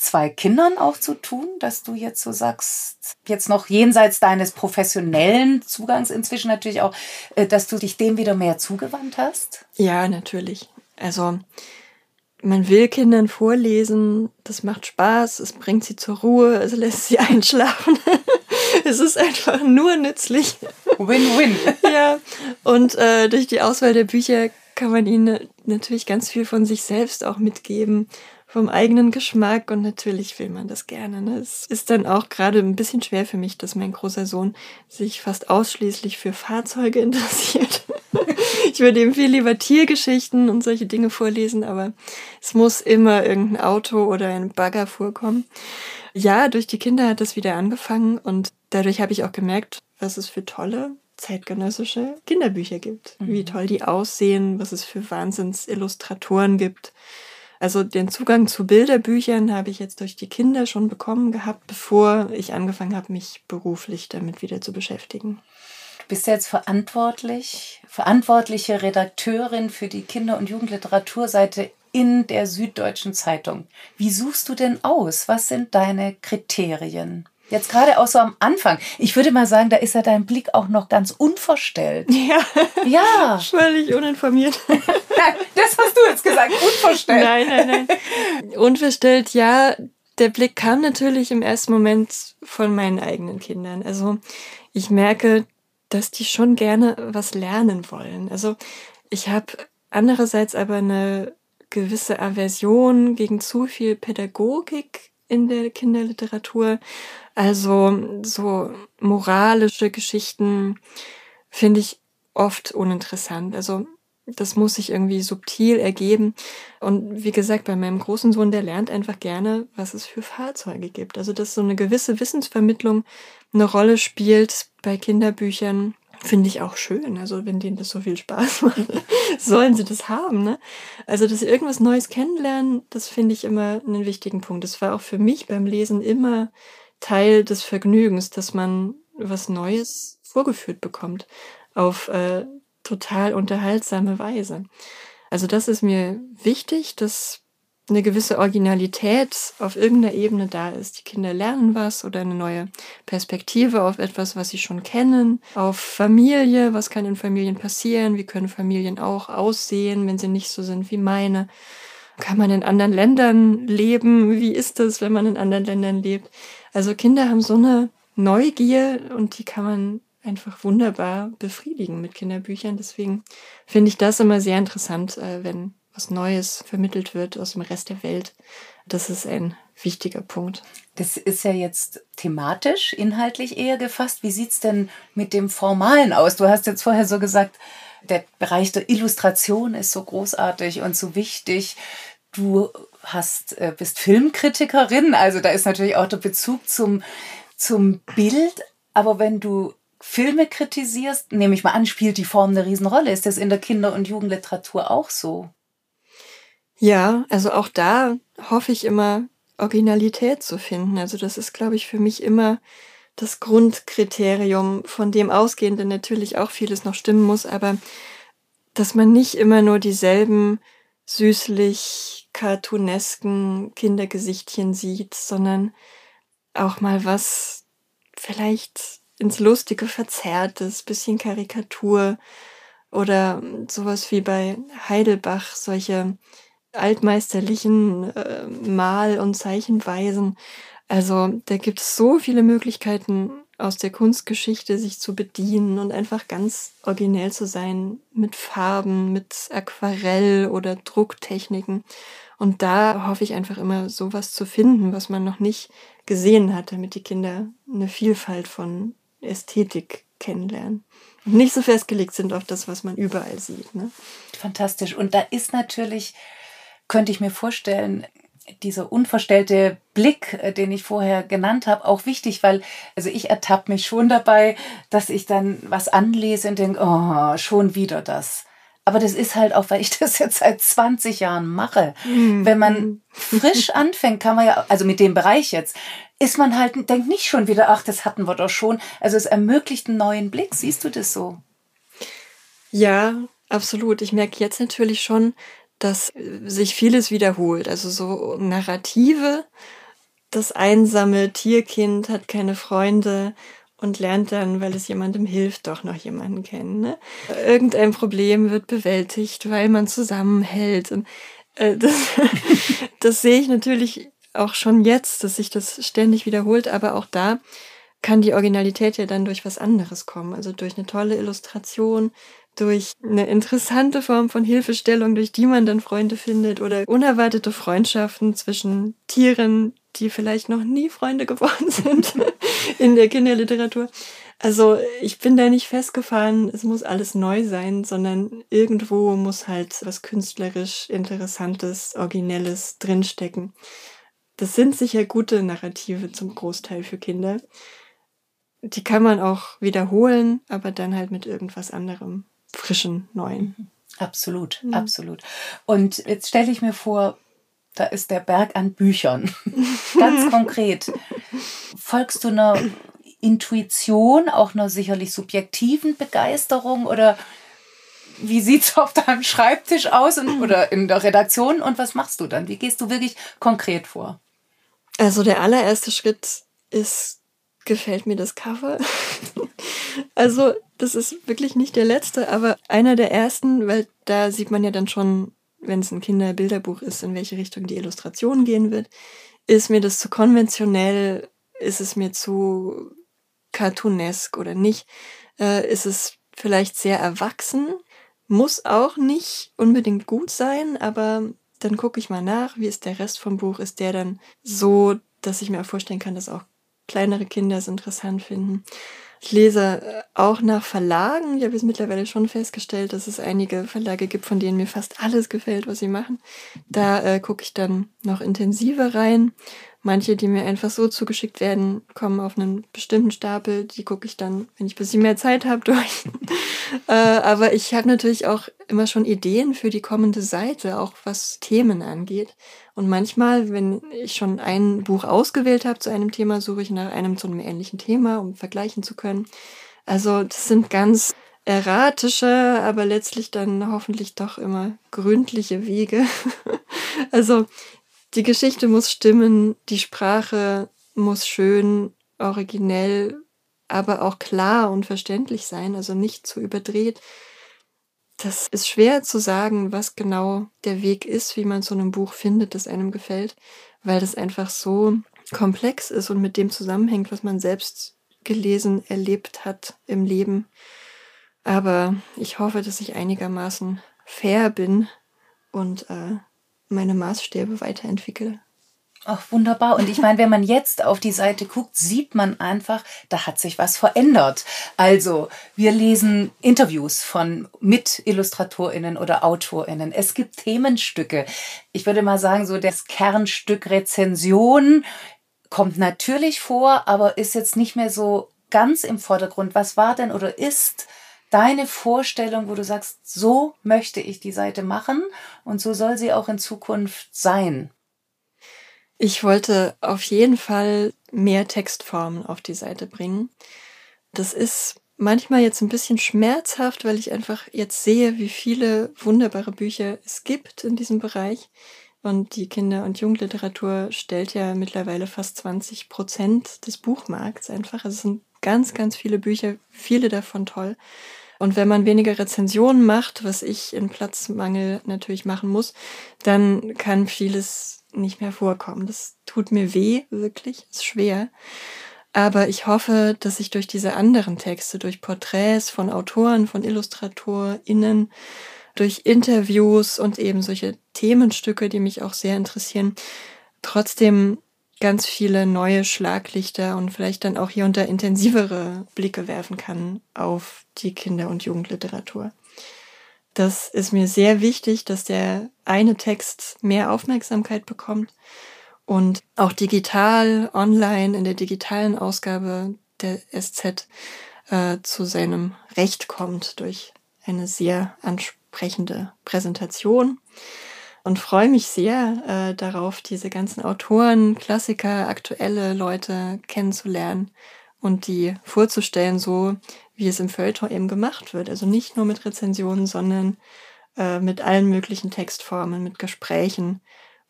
zwei Kindern auch zu tun, dass du jetzt so sagst, jetzt noch jenseits deines professionellen Zugangs inzwischen natürlich auch, äh, dass du dich dem wieder mehr zugewandt hast? Ja, natürlich. Also man will Kindern vorlesen, das macht Spaß, es bringt sie zur Ruhe, es lässt sie einschlafen. es ist einfach nur nützlich. Win-win. ja, und äh, durch die Auswahl der Bücher kann man ihnen natürlich ganz viel von sich selbst auch mitgeben vom eigenen Geschmack und natürlich will man das gerne. Ne? Es ist dann auch gerade ein bisschen schwer für mich, dass mein großer Sohn sich fast ausschließlich für Fahrzeuge interessiert. ich würde ihm viel lieber Tiergeschichten und solche Dinge vorlesen, aber es muss immer irgendein Auto oder ein Bagger vorkommen. Ja, durch die Kinder hat das wieder angefangen und dadurch habe ich auch gemerkt, was es für tolle zeitgenössische Kinderbücher gibt. Mhm. Wie toll die aussehen, was es für Wahnsinnsillustratoren gibt also den Zugang zu Bilderbüchern habe ich jetzt durch die Kinder schon bekommen gehabt, bevor ich angefangen habe, mich beruflich damit wieder zu beschäftigen. Du bist jetzt verantwortlich, verantwortliche Redakteurin für die Kinder- und Jugendliteraturseite in der Süddeutschen Zeitung. Wie suchst du denn aus? Was sind deine Kriterien? Jetzt gerade auch so am Anfang. Ich würde mal sagen, da ist ja dein Blick auch noch ganz unverstellt. Ja. Ja. Völlig uninformiert. Nein, das hast du jetzt gesagt. Unverstellt. Nein, nein, nein. Unverstellt, ja. Der Blick kam natürlich im ersten Moment von meinen eigenen Kindern. Also ich merke, dass die schon gerne was lernen wollen. Also ich habe andererseits aber eine gewisse Aversion gegen zu viel Pädagogik in der Kinderliteratur. Also so moralische Geschichten finde ich oft uninteressant. Also das muss sich irgendwie subtil ergeben. Und wie gesagt, bei meinem großen Sohn, der lernt einfach gerne, was es für Fahrzeuge gibt. Also dass so eine gewisse Wissensvermittlung eine Rolle spielt bei Kinderbüchern, finde ich auch schön. Also wenn denen das so viel Spaß macht, sollen sie das haben. Ne? Also dass sie irgendwas Neues kennenlernen, das finde ich immer einen wichtigen Punkt. Das war auch für mich beim Lesen immer Teil des Vergnügens, dass man was Neues vorgeführt bekommt auf äh, total unterhaltsame Weise. Also das ist mir wichtig, dass eine gewisse Originalität auf irgendeiner Ebene da ist. Die Kinder lernen was oder eine neue Perspektive auf etwas, was sie schon kennen, auf Familie, was kann in Familien passieren, wie können Familien auch aussehen, wenn sie nicht so sind wie meine. Kann man in anderen Ländern leben? Wie ist es, wenn man in anderen Ländern lebt? Also Kinder haben so eine Neugier und die kann man einfach wunderbar befriedigen mit Kinderbüchern. Deswegen finde ich das immer sehr interessant, äh, wenn was Neues vermittelt wird aus dem Rest der Welt. Das ist ein wichtiger Punkt. Das ist ja jetzt thematisch, inhaltlich eher gefasst. Wie sieht es denn mit dem Formalen aus? Du hast jetzt vorher so gesagt, der Bereich der Illustration ist so großartig und so wichtig. Du hast, äh, bist Filmkritikerin, also da ist natürlich auch der Bezug zum, zum Bild. Aber wenn du Filme kritisierst, nehme ich mal an, spielt die Form eine Riesenrolle. Ist das in der Kinder- und Jugendliteratur auch so? Ja, also auch da hoffe ich immer, Originalität zu finden. Also das ist, glaube ich, für mich immer das Grundkriterium, von dem ausgehend natürlich auch vieles noch stimmen muss, aber dass man nicht immer nur dieselben süßlich cartoonesken Kindergesichtchen sieht, sondern auch mal was vielleicht ins Lustige verzerrtes, bisschen Karikatur oder sowas wie bei Heidelbach, solche altmeisterlichen äh, Mal- und Zeichenweisen. Also da gibt es so viele Möglichkeiten aus der Kunstgeschichte sich zu bedienen und einfach ganz originell zu sein mit Farben, mit Aquarell oder Drucktechniken. Und da hoffe ich einfach immer sowas zu finden, was man noch nicht gesehen hat, damit die Kinder eine Vielfalt von Ästhetik kennenlernen. Und nicht so festgelegt sind auf das, was man überall sieht. Ne? Fantastisch. Und da ist natürlich, könnte ich mir vorstellen, dieser unverstellte Blick, äh, den ich vorher genannt habe, auch wichtig, weil also ich ertappe mich schon dabei, dass ich dann was anlese und denke, oh, schon wieder das. Aber das ist halt auch, weil ich das jetzt seit 20 Jahren mache. Mhm. Wenn man frisch anfängt, kann man ja, also mit dem Bereich jetzt, ist man halt, denkt nicht schon wieder, ach, das hatten wir doch schon. Also es ermöglicht einen neuen Blick. Siehst du das so? Ja, absolut. Ich merke jetzt natürlich schon, dass sich vieles wiederholt. Also so Narrative, das einsame Tierkind hat keine Freunde und lernt dann, weil es jemandem hilft, doch noch jemanden kennen. Ne? Irgendein Problem wird bewältigt, weil man zusammenhält. Und Äh, das, das sehe ich natürlich auch schon jetzt, dass sich das ständig wiederholt, aber auch da kann die Originalität ja dann durch was anderes kommen. Also durch eine tolle Illustration, durch eine interessante Form von Hilfestellung, durch die man dann Freunde findet oder unerwartete Freundschaften zwischen Tieren, die vielleicht noch nie Freunde geworden sind in der Kinderliteratur. Also ich bin da nicht festgefahren, es muss alles neu sein, sondern irgendwo muss halt was künstlerisch Interessantes, Originelles drinstecken. Das sind sicher gute Narrative zum Großteil für Kinder. Die kann man auch wiederholen, aber dann halt mit irgendwas anderem, frischen, neuen. Absolut, mhm. absolut. Und jetzt stelle ich mir vor, da ist der Berg an Büchern. Ganz konkret. Folgst du einer Intuition, auch einer sicherlich subjektiven Begeisterung oder wie sieht es auf deinem Schreibtisch aus und, oder in der Redaktion und was machst du dann? Wie gehst du wirklich konkret vor? Also der allererste Schritt ist, gefällt mir das Cover? also das ist wirklich nicht der letzte, aber einer der ersten, weil da sieht man ja dann schon, wenn es ein Kinderbilderbuch ist, in welche Richtung die Illustration gehen wird. Ist mir das zu konventionell? Ist es mir zu cartoonesk oder nicht? Äh, ist es vielleicht sehr erwachsen? Muss auch nicht unbedingt gut sein, aber dann gucke ich mal nach, wie ist der Rest vom Buch? Ist der dann so, dass ich mir auch vorstellen kann, dass auch kleinere Kinder es interessant finden? Ich lese äh, auch nach Verlagen. Ich habe jetzt mittlerweile schon festgestellt, dass es einige Verlage gibt, von denen mir fast alles gefällt, was sie machen. Da äh, gucke ich dann noch intensiver rein. Manche, die mir einfach so zugeschickt werden, kommen auf einen bestimmten Stapel. Die gucke ich dann, wenn ich ein bisschen mehr Zeit habe, durch. äh, aber ich habe natürlich auch immer schon Ideen für die kommende Seite, auch was Themen angeht. Und manchmal, wenn ich schon ein Buch ausgewählt habe zu einem Thema, suche ich nach einem zu einem ähnlichen Thema, um vergleichen zu können. Also das sind ganz erratische, aber letztlich dann hoffentlich doch immer gründliche Wege. also die Geschichte muss stimmen, die Sprache muss schön, originell, aber auch klar und verständlich sein, also nicht zu überdreht. Das ist schwer zu sagen, was genau der Weg ist, wie man so einem Buch findet, das einem gefällt, weil das einfach so komplex ist und mit dem zusammenhängt, was man selbst gelesen, erlebt hat im Leben. Aber ich hoffe, dass ich einigermaßen fair bin und äh, meine Maßstäbe weiterentwickle. Ach, wunderbar. Und ich meine, wenn man jetzt auf die Seite guckt, sieht man einfach, da hat sich was verändert. Also, wir lesen Interviews von Mit-IllustratorInnen oder AutorInnen. Es gibt Themenstücke. Ich würde mal sagen, so das Kernstück Rezension kommt natürlich vor, aber ist jetzt nicht mehr so ganz im Vordergrund. Was war denn oder ist deine Vorstellung, wo du sagst, so möchte ich die Seite machen und so soll sie auch in Zukunft sein? Ich wollte auf jeden Fall mehr Textformen auf die Seite bringen. Das ist manchmal jetzt ein bisschen schmerzhaft, weil ich einfach jetzt sehe, wie viele wunderbare Bücher es gibt in diesem Bereich. Und die Kinder- und Jugendliteratur stellt ja mittlerweile fast 20 Prozent des Buchmarkts einfach. Also es sind ganz, ganz viele Bücher, viele davon toll. Und wenn man weniger Rezensionen macht, was ich in Platzmangel natürlich machen muss, dann kann vieles nicht mehr vorkommen. Das tut mir weh, wirklich, ist schwer. Aber ich hoffe, dass ich durch diese anderen Texte, durch Porträts von Autoren, von IllustratorInnen, durch Interviews und eben solche Themenstücke, die mich auch sehr interessieren, trotzdem ganz viele neue Schlaglichter und vielleicht dann auch hier unter intensivere Blicke werfen kann auf die Kinder- und Jugendliteratur. Das ist mir sehr wichtig, dass der eine Text mehr Aufmerksamkeit bekommt und auch digital, online, in der digitalen Ausgabe der SZ äh, zu seinem Recht kommt durch eine sehr ansprechende Präsentation und freue mich sehr äh, darauf, diese ganzen Autoren, Klassiker, aktuelle Leute kennenzulernen und die vorzustellen, so wie es im Feuilleton eben gemacht wird. Also nicht nur mit Rezensionen, sondern äh, mit allen möglichen Textformen, mit Gesprächen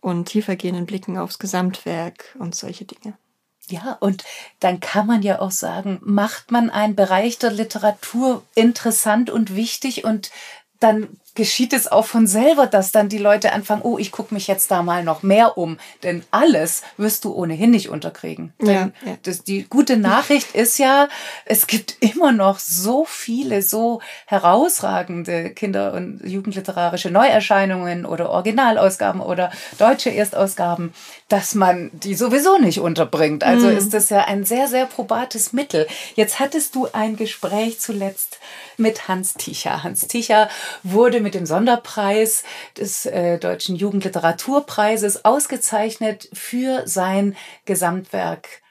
und tiefergehenden Blicken aufs Gesamtwerk und solche Dinge. Ja, und dann kann man ja auch sagen, macht man einen Bereich der Literatur interessant und wichtig und dann geschieht es auch von selber, dass dann die Leute anfangen, oh, ich gucke mich jetzt da mal noch mehr um. Denn alles wirst du ohnehin nicht unterkriegen. Ja, ja. Das, die gute Nachricht ist ja, es gibt immer noch so viele, so herausragende Kinder- und Jugendliterarische Neuerscheinungen oder Originalausgaben oder deutsche Erstausgaben, dass man die sowieso nicht unterbringt. Also mhm. ist das ja ein sehr, sehr probates Mittel. Jetzt hattest du ein Gespräch zuletzt mit Hans Ticher. Hans Ticher wurde mit dem Sonderpreis des äh, Deutschen Jugendliteraturpreises ausgezeichnet für sein Gesamtwerk.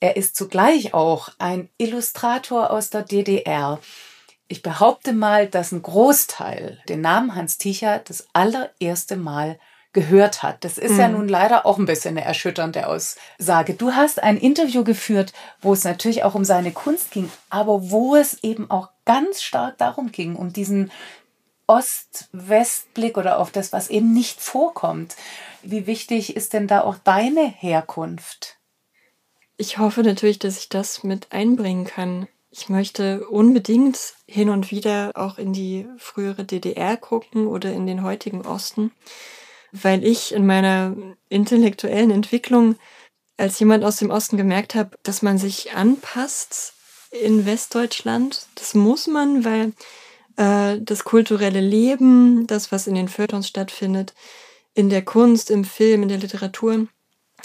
Er ist zugleich auch ein Illustrator aus der DDR. Ich behaupte mal, dass ein Großteil den Namen Hans Ticher das allererste Mal gehört hat. Das ist mhm. ja nun leider auch ein bisschen eine erschütternde Aussage. Du hast ein Interview geführt, wo es natürlich auch um seine Kunst ging, aber wo es eben auch ganz stark darum ging, um diesen Ost-West-Blick oder auf das, was eben nicht vorkommt. Wie wichtig ist denn da auch deine Herkunft? Ich hoffe natürlich, dass ich das mit einbringen kann. Ich möchte unbedingt hin und wieder auch in die frühere DDR gucken oder in den heutigen Osten weil ich in meiner intellektuellen Entwicklung als jemand aus dem Osten gemerkt habe, dass man sich anpasst in Westdeutschland. Das muss man, weil äh, das kulturelle Leben, das, was in den Feuilletons stattfindet, in der Kunst, im Film, in der Literatur,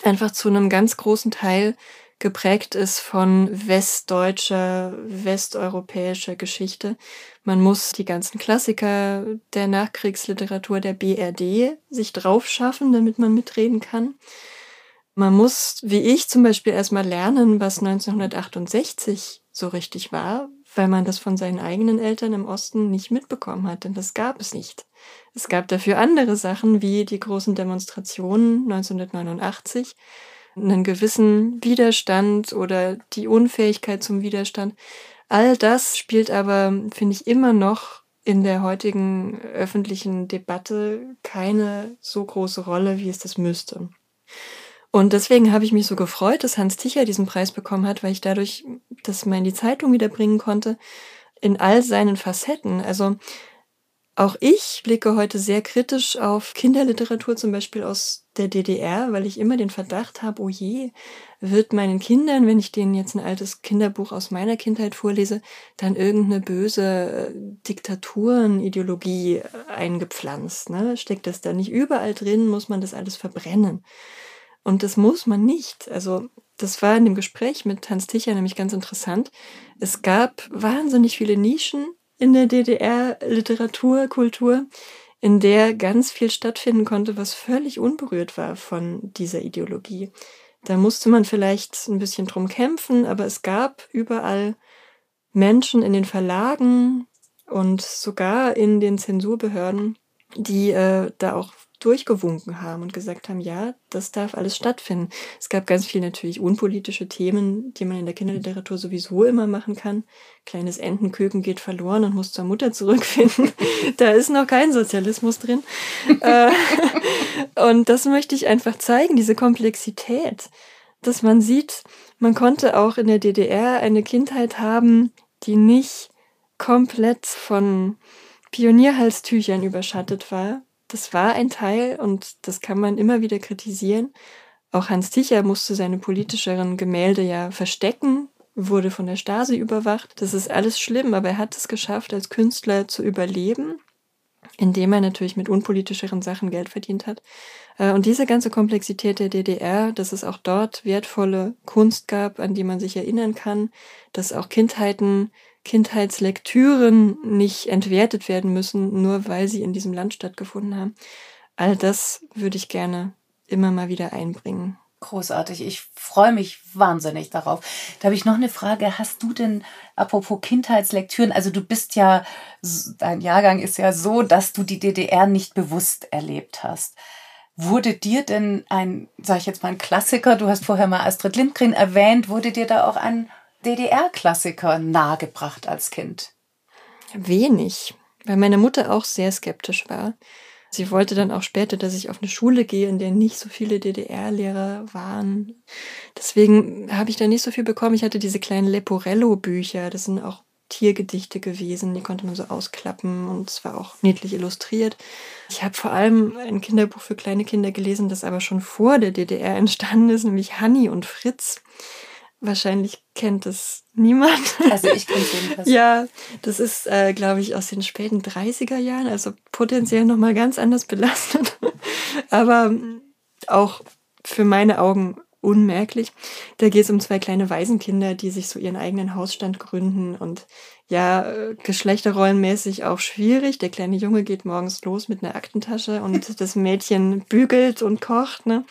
einfach zu einem ganz großen Teil geprägt ist von westdeutscher, westeuropäischer Geschichte. Man muss die ganzen Klassiker der Nachkriegsliteratur der BRD sich drauf schaffen, damit man mitreden kann. Man muss, wie ich zum Beispiel, erstmal lernen, was 1968 so richtig war, weil man das von seinen eigenen Eltern im Osten nicht mitbekommen hat, denn das gab es nicht. Es gab dafür andere Sachen wie die großen Demonstrationen 1989 einen gewissen Widerstand oder die Unfähigkeit zum Widerstand. All das spielt aber, finde ich, immer noch in der heutigen öffentlichen Debatte keine so große Rolle, wie es das müsste. Und deswegen habe ich mich so gefreut, dass Hans Ticher diesen Preis bekommen hat, weil ich dadurch das mal in die Zeitung wieder bringen konnte, in all seinen Facetten. Also auch ich blicke heute sehr kritisch auf Kinderliteratur, zum Beispiel aus der DDR, weil ich immer den Verdacht habe, oh je, wird meinen Kindern, wenn ich denen jetzt ein altes Kinderbuch aus meiner Kindheit vorlese, dann irgendeine böse äh, Diktaturideologie äh, eingepflanzt. Ne? Steckt das da nicht überall drin? Muss man das alles verbrennen? Und das muss man nicht. Also das war in dem Gespräch mit Hans Ticher nämlich ganz interessant. Es gab wahnsinnig viele Nischen in der DDR Literatur, Kultur, in der ganz viel stattfinden konnte, was völlig unberührt war von dieser Ideologie. Da musste man vielleicht ein bisschen drum kämpfen, aber es gab überall Menschen in den Verlagen und sogar in den Zensurbehörden, die äh, da auch durchgewunken haben und gesagt haben, ja, das darf alles stattfinden. Es gab ganz viel natürlich unpolitische Themen, die man in der Kinderliteratur sowieso immer machen kann. Kleines Entenküken geht verloren und muss zur Mutter zurückfinden. da ist noch kein Sozialismus drin. Äh, und das möchte ich einfach zeigen, diese Komplexität, dass man sieht, man konnte auch in der DDR eine Kindheit haben, die nicht komplett von Pionierhalstüchern überschattet war, das war ein Teil und das kann man immer wieder kritisieren. Auch Hans Ticher musste seine politischeren Gemälde ja verstecken, wurde von der Stasi überwacht. Das ist alles schlimm, aber er hat es geschafft, als Künstler zu überleben, indem er natürlich mit unpolitischeren Sachen Geld verdient hat. Äh, und diese ganze Komplexität der DDR, dass es auch dort wertvolle Kunst gab, an die man sich erinnern kann, dass auch Kindheiten Kindheitslektüren nicht entwertet werden müssen, nur weil sie in diesem Land stattgefunden haben. All das würde ich gerne immer mal wieder einbringen. Großartig. Ich freue mich wahnsinnig darauf. Da habe ich noch eine Frage. Hast du denn, apropos Kindheitslektüren, also du bist ja, dein Jahrgang ist ja so, dass du die DDR nicht bewusst erlebt hast. Wurde dir denn ein, sag ich jetzt mal, ein Klassiker, du hast vorher mal Astrid Lindgren erwähnt, wurde dir da auch ein DDR-Klassiker nahegebracht als Kind? Wenig, weil meine Mutter auch sehr skeptisch war. Sie wollte dann auch später, dass ich auf eine Schule gehe, in der nicht so viele DDR-Lehrer waren. Deswegen habe ich da nicht so viel bekommen. Ich hatte diese kleinen Leporello-Bücher. Das sind auch Tiergedichte gewesen. Die konnte man so ausklappen und es war auch niedlich illustriert. Ich habe vor allem ein Kinderbuch für kleine Kinder gelesen, das aber schon vor der DDR entstanden ist, nämlich Hanni und Fritz. Wahrscheinlich kennt es niemand. Also ich kenne es jedenfalls. ja, das ist, äh, glaube ich, aus den späten 30er Jahren, also potenziell nochmal ganz anders belastet. aber auch für meine Augen unmerklich. Da geht es um zwei kleine Waisenkinder, die sich so ihren eigenen Hausstand gründen und ja, äh, geschlechterrollenmäßig auch schwierig. Der kleine Junge geht morgens los mit einer Aktentasche und das Mädchen bügelt und kocht, ne?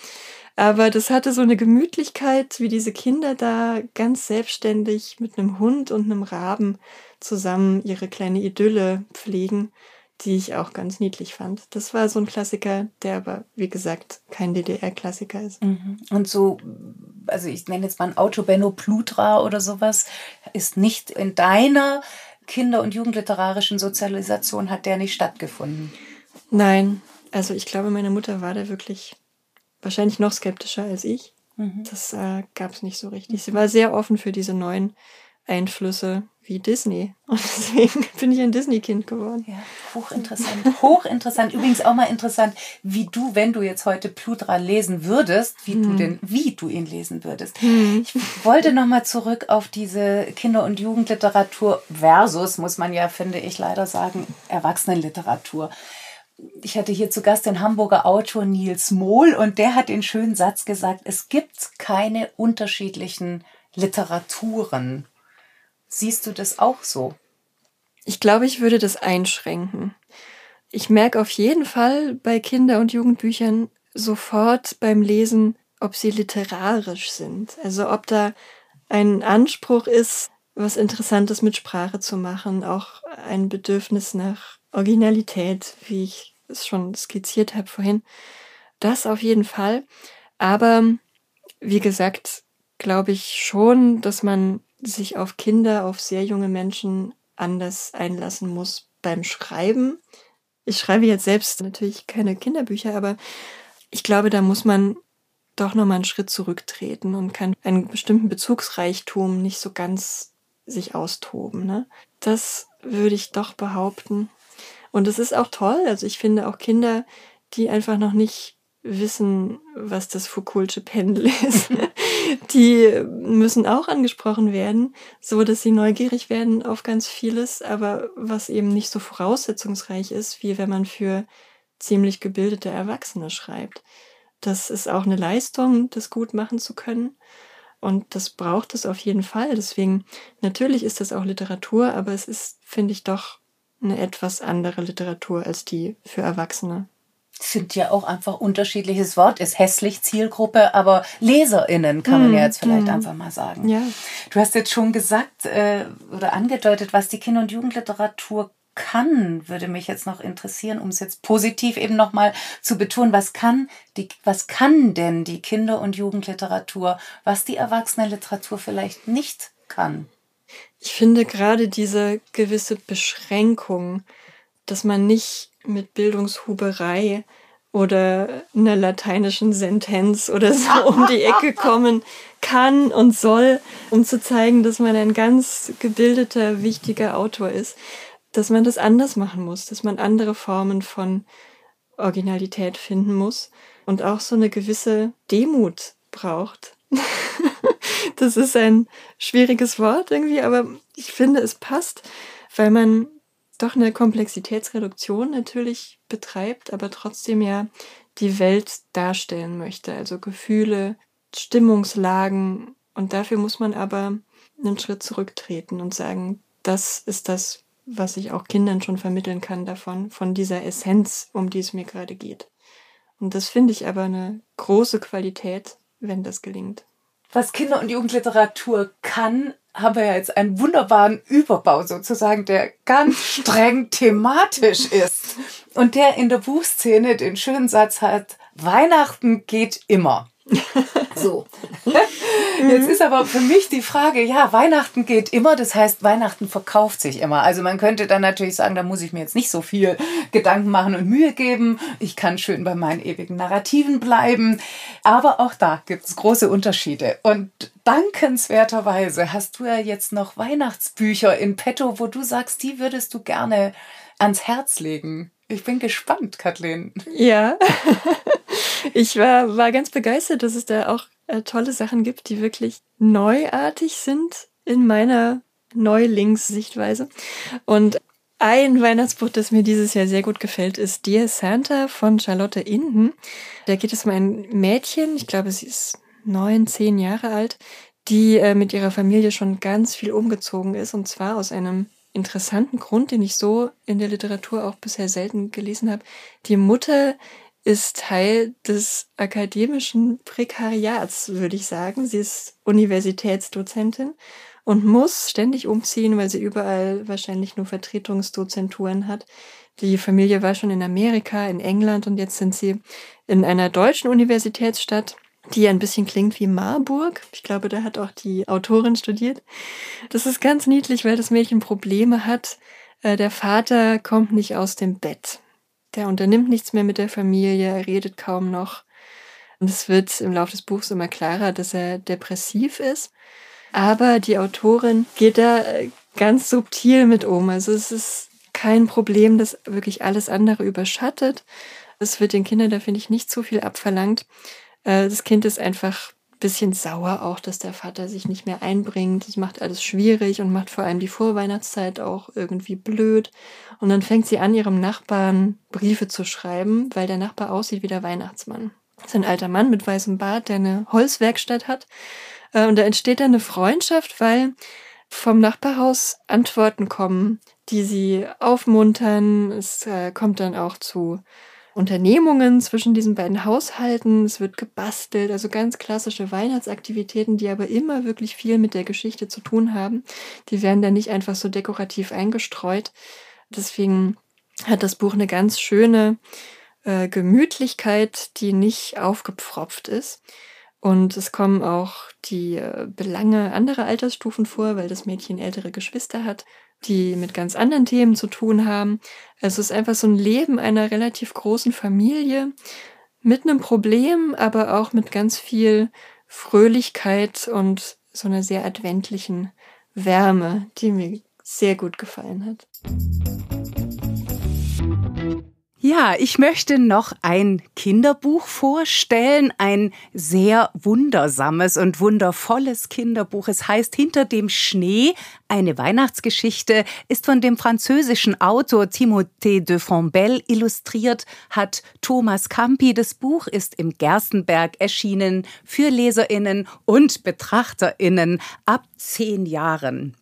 Aber das hatte so eine Gemütlichkeit, wie diese Kinder da ganz selbstständig mit einem Hund und einem Raben zusammen ihre kleine Idylle pflegen die ich auch ganz niedlich fand. Das war so ein Klassiker, der aber, wie gesagt, kein DDR-Klassiker ist. Mhm. Und so, also ich nenne jetzt mal ein Auto Benno Plutra oder sowas, ist nicht in deiner Kinder- und Jugendliterarischen Sozialisation, hat der nicht stattgefunden? Nein, also ich glaube, meine Mutter war da wirklich wahrscheinlich noch skeptischer als ich. Mhm. Das äh, gab es nicht so richtig. Sie war sehr offen für diese neuen Einflüsse wie Disney. Und deswegen bin ich ein Disney-Kind geworden. Ja, hochinteressant. Hochinteressant. Übrigens auch mal interessant, wie du, wenn du jetzt heute Plutra lesen würdest, wie hm. du denn, wie du ihn lesen würdest. Hm. Ich wollte nochmal zurück auf diese Kinder- und Jugendliteratur versus, muss man ja, finde ich, leider sagen, Erwachsenenliteratur. Ich hatte hier zu Gast den Hamburger Autor Nils Mohl und der hat den schönen Satz gesagt, es gibt keine unterschiedlichen Literaturen. Siehst du das auch so? Ich glaube, ich würde das einschränken. Ich merke auf jeden Fall bei Kinder- und Jugendbüchern sofort beim Lesen, ob sie literarisch sind. Also ob da ein Anspruch ist, was Interessantes mit Sprache zu machen, auch ein Bedürfnis nach Originalität, wie ich es schon skizziert habe vorhin. Das auf jeden Fall. Aber wie gesagt, glaube ich schon, dass man sich auf Kinder, auf sehr junge Menschen anders einlassen muss beim Schreiben. Ich schreibe jetzt selbst natürlich keine Kinderbücher, aber ich glaube, da muss man doch nochmal einen Schritt zurücktreten und kann einen bestimmten Bezugsreichtum nicht so ganz sich austoben. Ne? Das würde ich doch behaupten. Und es ist auch toll. Also ich finde auch Kinder, die einfach noch nicht wissen, was das Foucault'sche Pendel ist. die müssen auch angesprochen werden, so dass sie neugierig werden auf ganz vieles, aber was eben nicht so voraussetzungsreich ist, wie wenn man für ziemlich gebildete Erwachsene schreibt. Das ist auch eine Leistung, das gut machen zu können. Und das braucht es auf jeden Fall. Deswegen, natürlich ist das auch Literatur, aber es ist, finde ich, doch eine etwas andere Literatur als die für Erwachsene sind ja auch einfach unterschiedliches Wort, ist hässlich Zielgruppe, aber LeserInnen kann man ja hm, jetzt vielleicht mm. einfach mal sagen. Ja. Du hast jetzt schon gesagt äh, oder angedeutet, was die Kinder- und Jugendliteratur kann, würde mich jetzt noch interessieren, um es jetzt positiv eben nochmal zu betonen. Was kann die, was kann denn die Kinder- und Jugendliteratur, was die Erwachsenenliteratur vielleicht nicht kann? Ich finde gerade diese gewisse Beschränkung, dass man nicht mit Bildungshuberei oder einer lateinischen Sentenz oder so um die Ecke kommen kann und soll, um zu zeigen, dass man ein ganz gebildeter, wichtiger Autor ist, dass man das anders machen muss, dass man andere Formen von Originalität finden muss und auch so eine gewisse Demut braucht. das ist ein schwieriges Wort irgendwie, aber ich finde, es passt, weil man doch eine Komplexitätsreduktion natürlich betreibt, aber trotzdem ja die Welt darstellen möchte, also Gefühle, Stimmungslagen. Und dafür muss man aber einen Schritt zurücktreten und sagen, das ist das, was ich auch Kindern schon vermitteln kann davon, von dieser Essenz, um die es mir gerade geht. Und das finde ich aber eine große Qualität, wenn das gelingt. Was Kinder- und Jugendliteratur kann, haben wir ja jetzt einen wunderbaren Überbau sozusagen, der ganz streng thematisch ist und der in der Buchszene den schönen Satz hat, Weihnachten geht immer. So. Jetzt ist aber für mich die Frage, ja, Weihnachten geht immer, das heißt, Weihnachten verkauft sich immer. Also man könnte dann natürlich sagen, da muss ich mir jetzt nicht so viel Gedanken machen und Mühe geben. Ich kann schön bei meinen ewigen Narrativen bleiben. Aber auch da gibt es große Unterschiede. Und dankenswerterweise hast du ja jetzt noch Weihnachtsbücher in petto, wo du sagst, die würdest du gerne ans Herz legen. Ich bin gespannt, Kathleen. Ja, ich war, war ganz begeistert, dass es da auch äh, tolle Sachen gibt, die wirklich neuartig sind in meiner Neulingssichtweise. Und ein Weihnachtsbuch, das mir dieses Jahr sehr gut gefällt, ist Dear Santa von Charlotte Inden. Da geht es um ein Mädchen, ich glaube, sie ist neun, zehn Jahre alt, die äh, mit ihrer Familie schon ganz viel umgezogen ist und zwar aus einem interessanten Grund, den ich so in der Literatur auch bisher selten gelesen habe. Die Mutter ist Teil des akademischen Prekariats, würde ich sagen. Sie ist Universitätsdozentin und muss ständig umziehen, weil sie überall wahrscheinlich nur Vertretungsdozenturen hat. Die Familie war schon in Amerika, in England und jetzt sind sie in einer deutschen Universitätsstadt die ein bisschen klingt wie Marburg. Ich glaube, da hat auch die Autorin studiert. Das ist ganz niedlich, weil das Mädchen Probleme hat. Äh, der Vater kommt nicht aus dem Bett. Der unternimmt nichts mehr mit der Familie, er redet kaum noch. Und es wird im Laufe des Buchs immer klarer, dass er depressiv ist. Aber die Autorin geht da äh, ganz subtil mit um. Also es ist kein Problem, das wirklich alles andere überschattet. Es wird den Kindern da, finde ich, nicht zu viel abverlangt. Äh, das Kind ist einfach ein bisschen sauer auch, dass der Vater sich nicht mehr einbringt. Das macht alles schwierig und macht vor allem die Vorweihnachtszeit auch irgendwie blöd. Und dann fängt sie an, ihrem Nachbarn Briefe zu schreiben, weil der Nachbar aussieht wie der Weihnachtsmann. Das ist ein alter Mann mit weißem Bart, der eine Holzwerkstatt hat. Äh, und da entsteht dann eine Freundschaft, weil vom Nachbarhaus Antworten kommen, die sie aufmuntern. Es äh, kommt dann auch zu Unternehmungen zwischen diesen beiden Haushalten. Es wird gebastelt, also ganz klassische Weihnachtsaktivitäten, die aber immer wirklich viel mit der Geschichte zu tun haben. Die werden dann nicht einfach so dekorativ eingestreut. Deswegen hat das Buch eine ganz schöne äh, Gemütlichkeit, die nicht aufgepfropft ist. Und es kommen auch die äh, Belange anderer Altersstufen vor, weil das Mädchen ältere Geschwister hat die mit ganz anderen Themen zu tun haben. Also es ist einfach so ein Leben einer relativ großen Familie mit einem Problem, aber auch mit ganz viel Fröhlichkeit und so einer sehr adventlichen Wärme, die mir sehr gut gefallen hat. Ja, ich möchte noch ein Kinderbuch vorstellen, ein sehr wundersames und wundervolles Kinderbuch. Es heißt Hinter dem Schnee, eine Weihnachtsgeschichte, ist von dem französischen Autor Timothée de Fombelle illustriert, hat Thomas Campi. Das Buch ist im Gerstenberg erschienen für Leserinnen und Betrachterinnen ab zehn Jahren.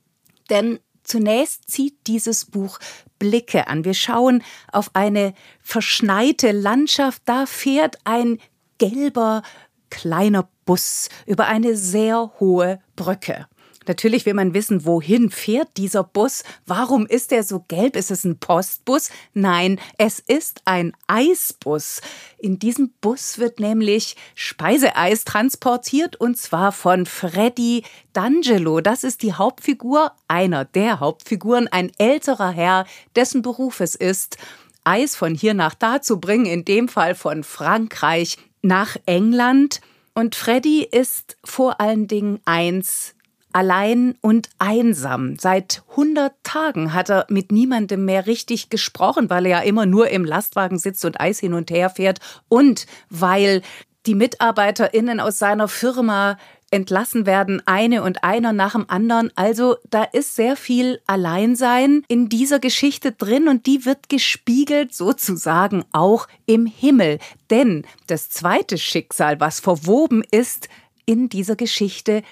Denn Zunächst zieht dieses Buch Blicke an. Wir schauen auf eine verschneite Landschaft. Da fährt ein gelber kleiner Bus über eine sehr hohe Brücke. Natürlich will man wissen, wohin fährt dieser Bus? Warum ist er so gelb? Ist es ein Postbus? Nein, es ist ein Eisbus. In diesem Bus wird nämlich Speiseeis transportiert und zwar von Freddy D'Angelo. Das ist die Hauptfigur, einer der Hauptfiguren, ein älterer Herr, dessen Beruf es ist, Eis von hier nach da zu bringen, in dem Fall von Frankreich nach England. Und Freddy ist vor allen Dingen eins, allein und einsam. Seit 100 Tagen hat er mit niemandem mehr richtig gesprochen, weil er ja immer nur im Lastwagen sitzt und Eis hin und her fährt und weil die MitarbeiterInnen aus seiner Firma entlassen werden, eine und einer nach dem anderen. Also da ist sehr viel Alleinsein in dieser Geschichte drin und die wird gespiegelt sozusagen auch im Himmel. Denn das zweite Schicksal, was verwoben ist in dieser Geschichte,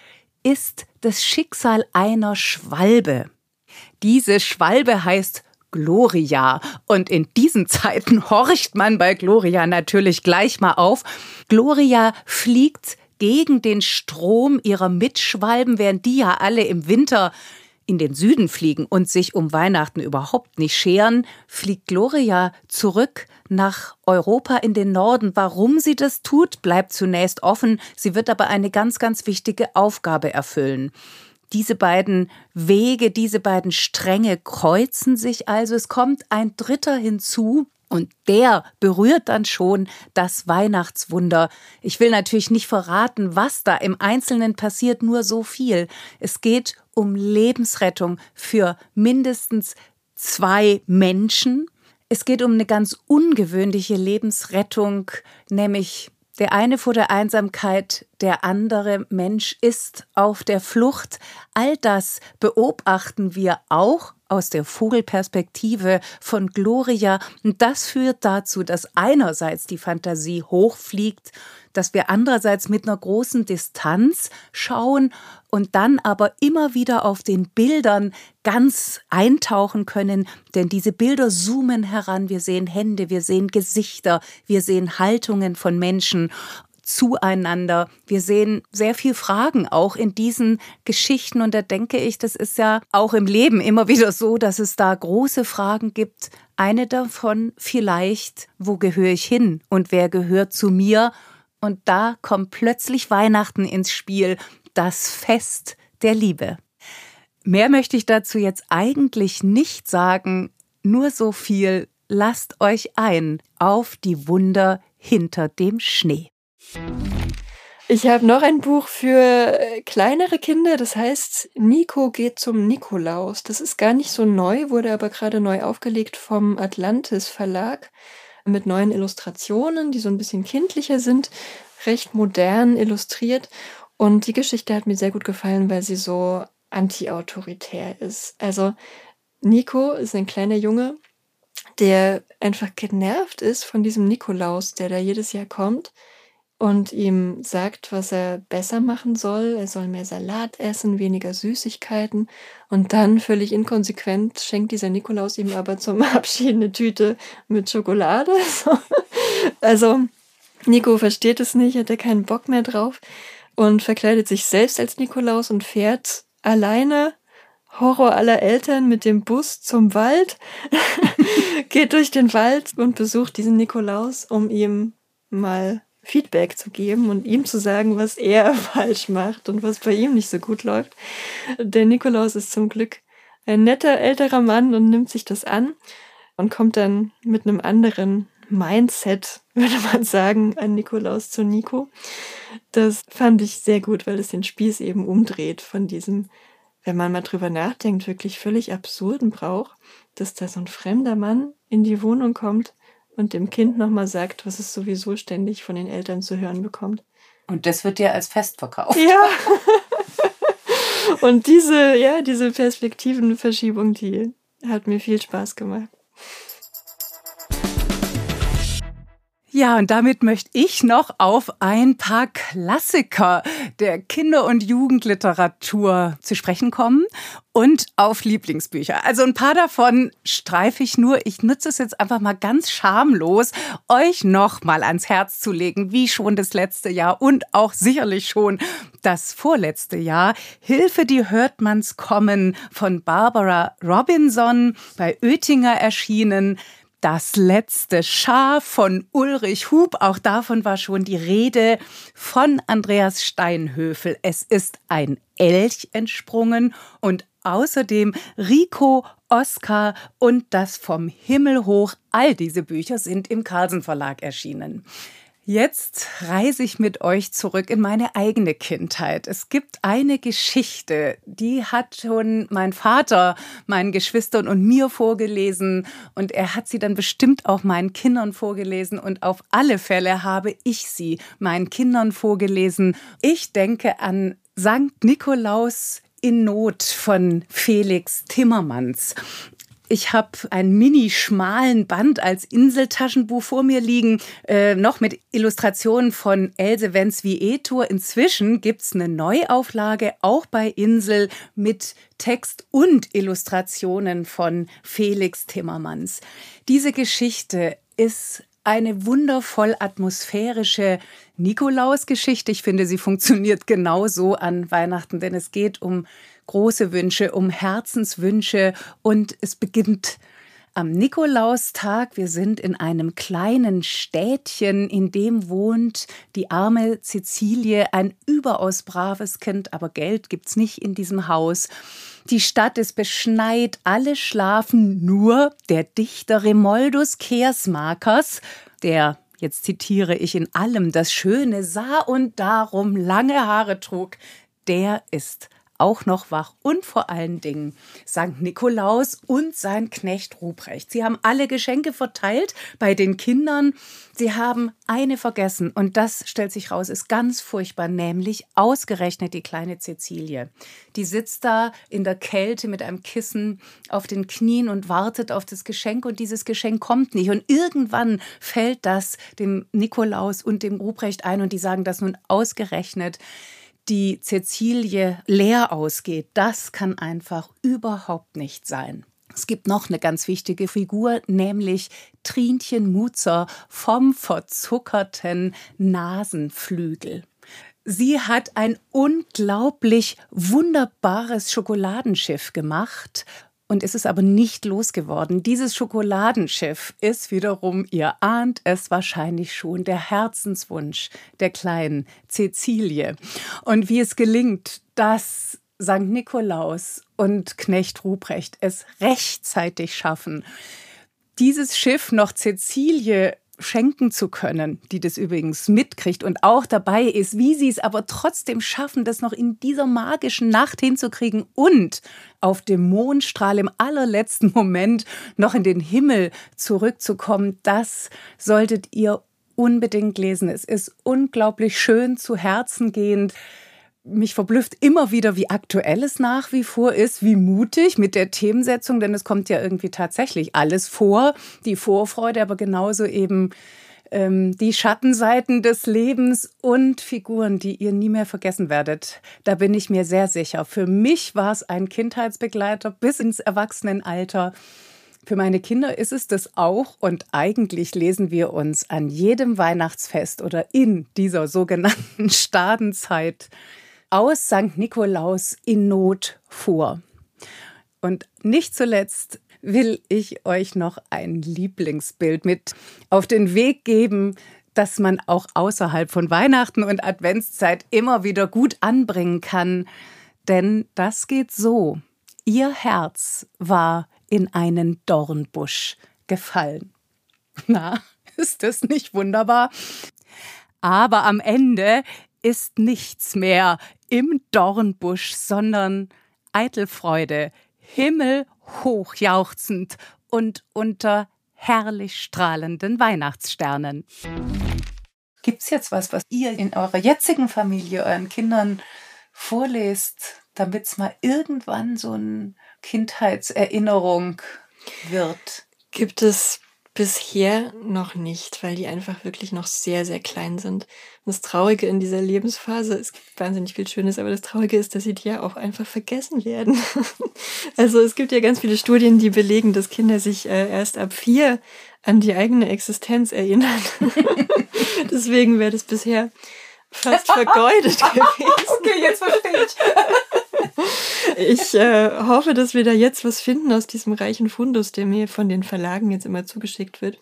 ist das Schicksal einer Schwalbe. Diese Schwalbe heißt Gloria. Und in diesen Zeiten horcht man bei Gloria natürlich gleich mal auf. Gloria fliegt gegen den Strom ihrer Mitschwalben, während die ja alle im Winter in den Süden fliegen und sich um Weihnachten überhaupt nicht scheren, fliegt Gloria zurück nach Europa in den Norden. Warum sie das tut, bleibt zunächst offen. Sie wird aber eine ganz, ganz wichtige Aufgabe erfüllen. Diese beiden Wege, diese beiden Stränge kreuzen sich also. Es kommt ein dritter hinzu, und der berührt dann schon das Weihnachtswunder. Ich will natürlich nicht verraten, was da im Einzelnen passiert, nur so viel. Es geht um Lebensrettung für mindestens zwei Menschen. Es geht um eine ganz ungewöhnliche Lebensrettung, nämlich der eine vor der Einsamkeit, der andere Mensch ist auf der Flucht. All das beobachten wir auch aus der Vogelperspektive von Gloria. Und das führt dazu, dass einerseits die Fantasie hochfliegt, dass wir andererseits mit einer großen Distanz schauen und dann aber immer wieder auf den Bildern ganz eintauchen können, denn diese Bilder zoomen heran, wir sehen Hände, wir sehen Gesichter, wir sehen Haltungen von Menschen zueinander. Wir sehen sehr viel Fragen auch in diesen Geschichten und da denke ich, das ist ja auch im Leben immer wieder so, dass es da große Fragen gibt. Eine davon vielleicht, wo gehöre ich hin und wer gehört zu mir? Und da kommt plötzlich Weihnachten ins Spiel, das Fest der Liebe. Mehr möchte ich dazu jetzt eigentlich nicht sagen, nur so viel, lasst euch ein auf die Wunder hinter dem Schnee. Ich habe noch ein Buch für äh, kleinere Kinder, das heißt Nico geht zum Nikolaus. Das ist gar nicht so neu, wurde aber gerade neu aufgelegt vom Atlantis Verlag mit neuen Illustrationen, die so ein bisschen kindlicher sind, recht modern illustriert. Und die Geschichte hat mir sehr gut gefallen, weil sie so anti-autoritär ist. Also Nico ist ein kleiner Junge, der einfach genervt ist von diesem Nikolaus, der da jedes Jahr kommt und ihm sagt, was er besser machen soll. Er soll mehr Salat essen, weniger Süßigkeiten. Und dann, völlig inkonsequent, schenkt dieser Nikolaus ihm aber zum Abschied eine Tüte mit Schokolade. Also, Nico versteht es nicht, hat er keinen Bock mehr drauf und verkleidet sich selbst als Nikolaus und fährt alleine Horror aller Eltern mit dem Bus zum Wald, geht durch den Wald und besucht diesen Nikolaus, um ihm mal Feedback zu geben und ihm zu sagen, was er falsch macht und was bei ihm nicht so gut läuft. Der Nikolaus ist zum Glück ein netter älterer Mann und nimmt sich das an und kommt dann mit einem anderen Mindset, würde man sagen, an Nikolaus zu Nico. Das fand ich sehr gut, weil es den Spieß eben umdreht von diesem, wenn man mal drüber nachdenkt, wirklich völlig absurden Brauch, dass da so ein fremder Mann in die Wohnung kommt und dem Kind nochmal sagt, was es sowieso ständig von den Eltern zu hören bekommt. Und das wird dir als Fest verkauft. Ja. und diese, ja, diese Perspektivenverschiebung, die hat mir viel Spaß gemacht. Ja, und damit möchte ich noch auf ein paar Klassiker der Kinder- und Jugendliteratur zu sprechen kommen und auf Lieblingsbücher. Also ein paar davon streife ich nur. Ich nutze es jetzt einfach mal ganz schamlos, euch noch mal ans Herz zu legen, wie schon das letzte Jahr und auch sicherlich schon das vorletzte Jahr. Hilfe, die hört man's kommen von Barbara Robinson bei Oettinger erschienen. Das letzte Schaf von Ulrich Hub, auch davon war schon die Rede von Andreas Steinhöfel. Es ist ein Elch entsprungen und außerdem Rico, Oscar und das vom Himmel hoch. All diese Bücher sind im Carlsen Verlag erschienen. Jetzt reise ich mit euch zurück in meine eigene Kindheit. Es gibt eine Geschichte, die hat schon mein Vater meinen Geschwistern und mir vorgelesen und er hat sie dann bestimmt auch meinen Kindern vorgelesen und auf alle Fälle habe ich sie meinen Kindern vorgelesen. Ich denke an Sankt Nikolaus in Not von Felix Timmermans. Ich habe einen mini schmalen Band als Inseltaschenbuch vor mir liegen, äh, noch mit Illustrationen von Else Wenz wie Etor. Inzwischen gibt's eine Neuauflage, auch bei Insel, mit Text und Illustrationen von Felix Timmermans. Diese Geschichte ist eine wundervoll atmosphärische Nikolausgeschichte. Ich finde, sie funktioniert genauso an Weihnachten, denn es geht um große Wünsche, um Herzenswünsche und es beginnt am Nikolaustag. Wir sind in einem kleinen Städtchen, in dem wohnt die arme Cecilie, ein überaus braves Kind, aber Geld gibt's nicht in diesem Haus. Die Stadt ist beschneit, alle schlafen, nur der Dichter Remoldus Kersmakers, der jetzt zitiere ich in allem das Schöne sah und darum lange Haare trug, der ist auch noch wach und vor allen Dingen St. Nikolaus und sein Knecht Ruprecht. Sie haben alle Geschenke verteilt bei den Kindern. Sie haben eine vergessen und das stellt sich raus, ist ganz furchtbar, nämlich ausgerechnet die kleine Cäcilie. Die sitzt da in der Kälte mit einem Kissen auf den Knien und wartet auf das Geschenk und dieses Geschenk kommt nicht. Und irgendwann fällt das dem Nikolaus und dem Ruprecht ein und die sagen das nun ausgerechnet die Cäcilie leer ausgeht, das kann einfach überhaupt nicht sein. Es gibt noch eine ganz wichtige Figur, nämlich Trinchen Mutzer vom verzuckerten Nasenflügel. Sie hat ein unglaublich wunderbares Schokoladenschiff gemacht und ist es aber nicht losgeworden. Dieses Schokoladenschiff ist wiederum, ihr ahnt es wahrscheinlich schon, der Herzenswunsch der kleinen Cäcilie. Und wie es gelingt, dass St. Nikolaus und Knecht Ruprecht es rechtzeitig schaffen, dieses Schiff noch Cäcilie schenken zu können, die das übrigens mitkriegt und auch dabei ist, wie sie es aber trotzdem schaffen, das noch in dieser magischen Nacht hinzukriegen und auf dem Mondstrahl im allerletzten Moment noch in den Himmel zurückzukommen, das solltet ihr unbedingt lesen. Es ist unglaublich schön zu Herzen gehend mich verblüfft immer wieder, wie aktuell es nach wie vor ist, wie mutig mit der Themensetzung, denn es kommt ja irgendwie tatsächlich alles vor, die Vorfreude, aber genauso eben ähm, die Schattenseiten des Lebens und Figuren, die ihr nie mehr vergessen werdet. Da bin ich mir sehr sicher. Für mich war es ein Kindheitsbegleiter bis ins Erwachsenenalter. Für meine Kinder ist es das auch und eigentlich lesen wir uns an jedem Weihnachtsfest oder in dieser sogenannten Stadenzeit aus St. Nikolaus in Not vor. Und nicht zuletzt will ich euch noch ein Lieblingsbild mit auf den Weg geben, das man auch außerhalb von Weihnachten und Adventszeit immer wieder gut anbringen kann. Denn das geht so. Ihr Herz war in einen Dornbusch gefallen. Na, ist das nicht wunderbar? Aber am Ende ist nichts mehr im Dornbusch, sondern Eitelfreude, himmelhoch jauchzend und unter herrlich strahlenden Weihnachtssternen. Gibt es jetzt was, was ihr in eurer jetzigen Familie euren Kindern vorlest, damit es mal irgendwann so eine Kindheitserinnerung wird? Gibt es Bisher noch nicht, weil die einfach wirklich noch sehr, sehr klein sind. Und das Traurige in dieser Lebensphase, es gibt wahnsinnig viel Schönes, aber das Traurige ist, dass sie die ja auch einfach vergessen werden. also es gibt ja ganz viele Studien, die belegen, dass Kinder sich äh, erst ab vier an die eigene Existenz erinnern. Deswegen wäre das bisher fast vergeudet gewesen. okay, jetzt verstehe ich. Ich äh, hoffe, dass wir da jetzt was finden aus diesem reichen Fundus, der mir von den Verlagen jetzt immer zugeschickt wird.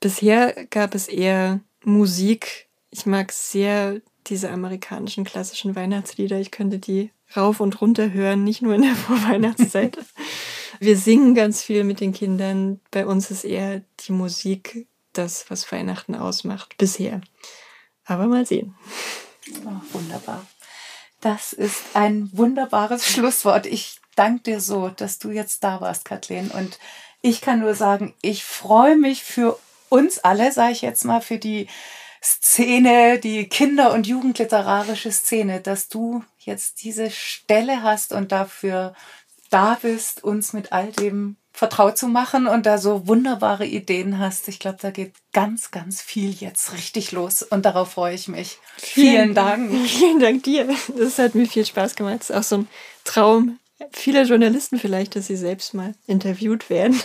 Bisher gab es eher Musik. Ich mag sehr diese amerikanischen klassischen Weihnachtslieder. Ich könnte die rauf und runter hören, nicht nur in der Vorweihnachtszeit. Wir singen ganz viel mit den Kindern. Bei uns ist eher die Musik das, was Weihnachten ausmacht. Bisher. Aber mal sehen. Oh, wunderbar. Das ist ein wunderbares Schlusswort. Ich danke dir so, dass du jetzt da warst, Kathleen. Und ich kann nur sagen, ich freue mich für uns alle, sage ich jetzt mal, für die Szene, die Kinder- und Jugendliterarische Szene, dass du jetzt diese Stelle hast und dafür da bist, uns mit all dem vertraut zu machen und da so wunderbare Ideen hast. Ich glaube, da geht ganz, ganz viel jetzt richtig los und darauf freue ich mich. Vielen, vielen Dank. Vielen Dank dir. Das hat mir viel Spaß gemacht. Das ist auch so ein Traum vieler Journalisten vielleicht, dass sie selbst mal interviewt werden.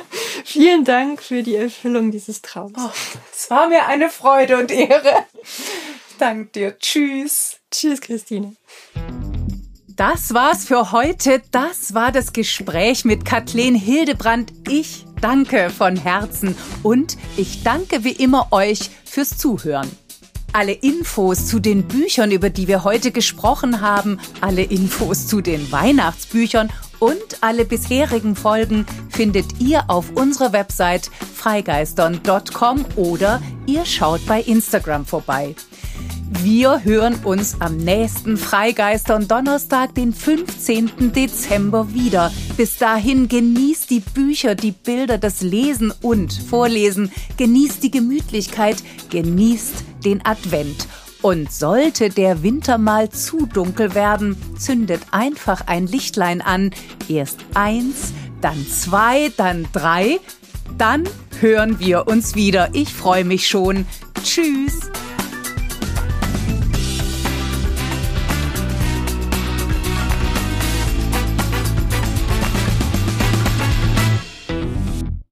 Vielen Dank für die Erfüllung dieses Traums. Oh, es war mir eine Freude und Ehre. Danke dir. Tschüss. Tschüss, Christine. Das war's für heute. Das war das Gespräch mit Kathleen Hildebrand. Ich danke von Herzen und ich danke wie immer euch fürs Zuhören. Alle Infos zu den Büchern, über die wir heute gesprochen haben, alle Infos zu den Weihnachtsbüchern und alle bisherigen Folgen findet ihr auf unserer Website freigeistern.com oder ihr schaut bei Instagram vorbei. Wir hören uns am nächsten Freigeistern Donnerstag, den 15. Dezember wieder. Bis dahin genießt die Bücher, die Bilder, das Lesen und Vorlesen. Genießt die Gemütlichkeit, genießt den Advent. Und sollte der Winter mal zu dunkel werden, zündet einfach ein Lichtlein an. Erst eins, dann zwei, dann drei. Dann hören wir uns wieder. Ich freue mich schon. Tschüss.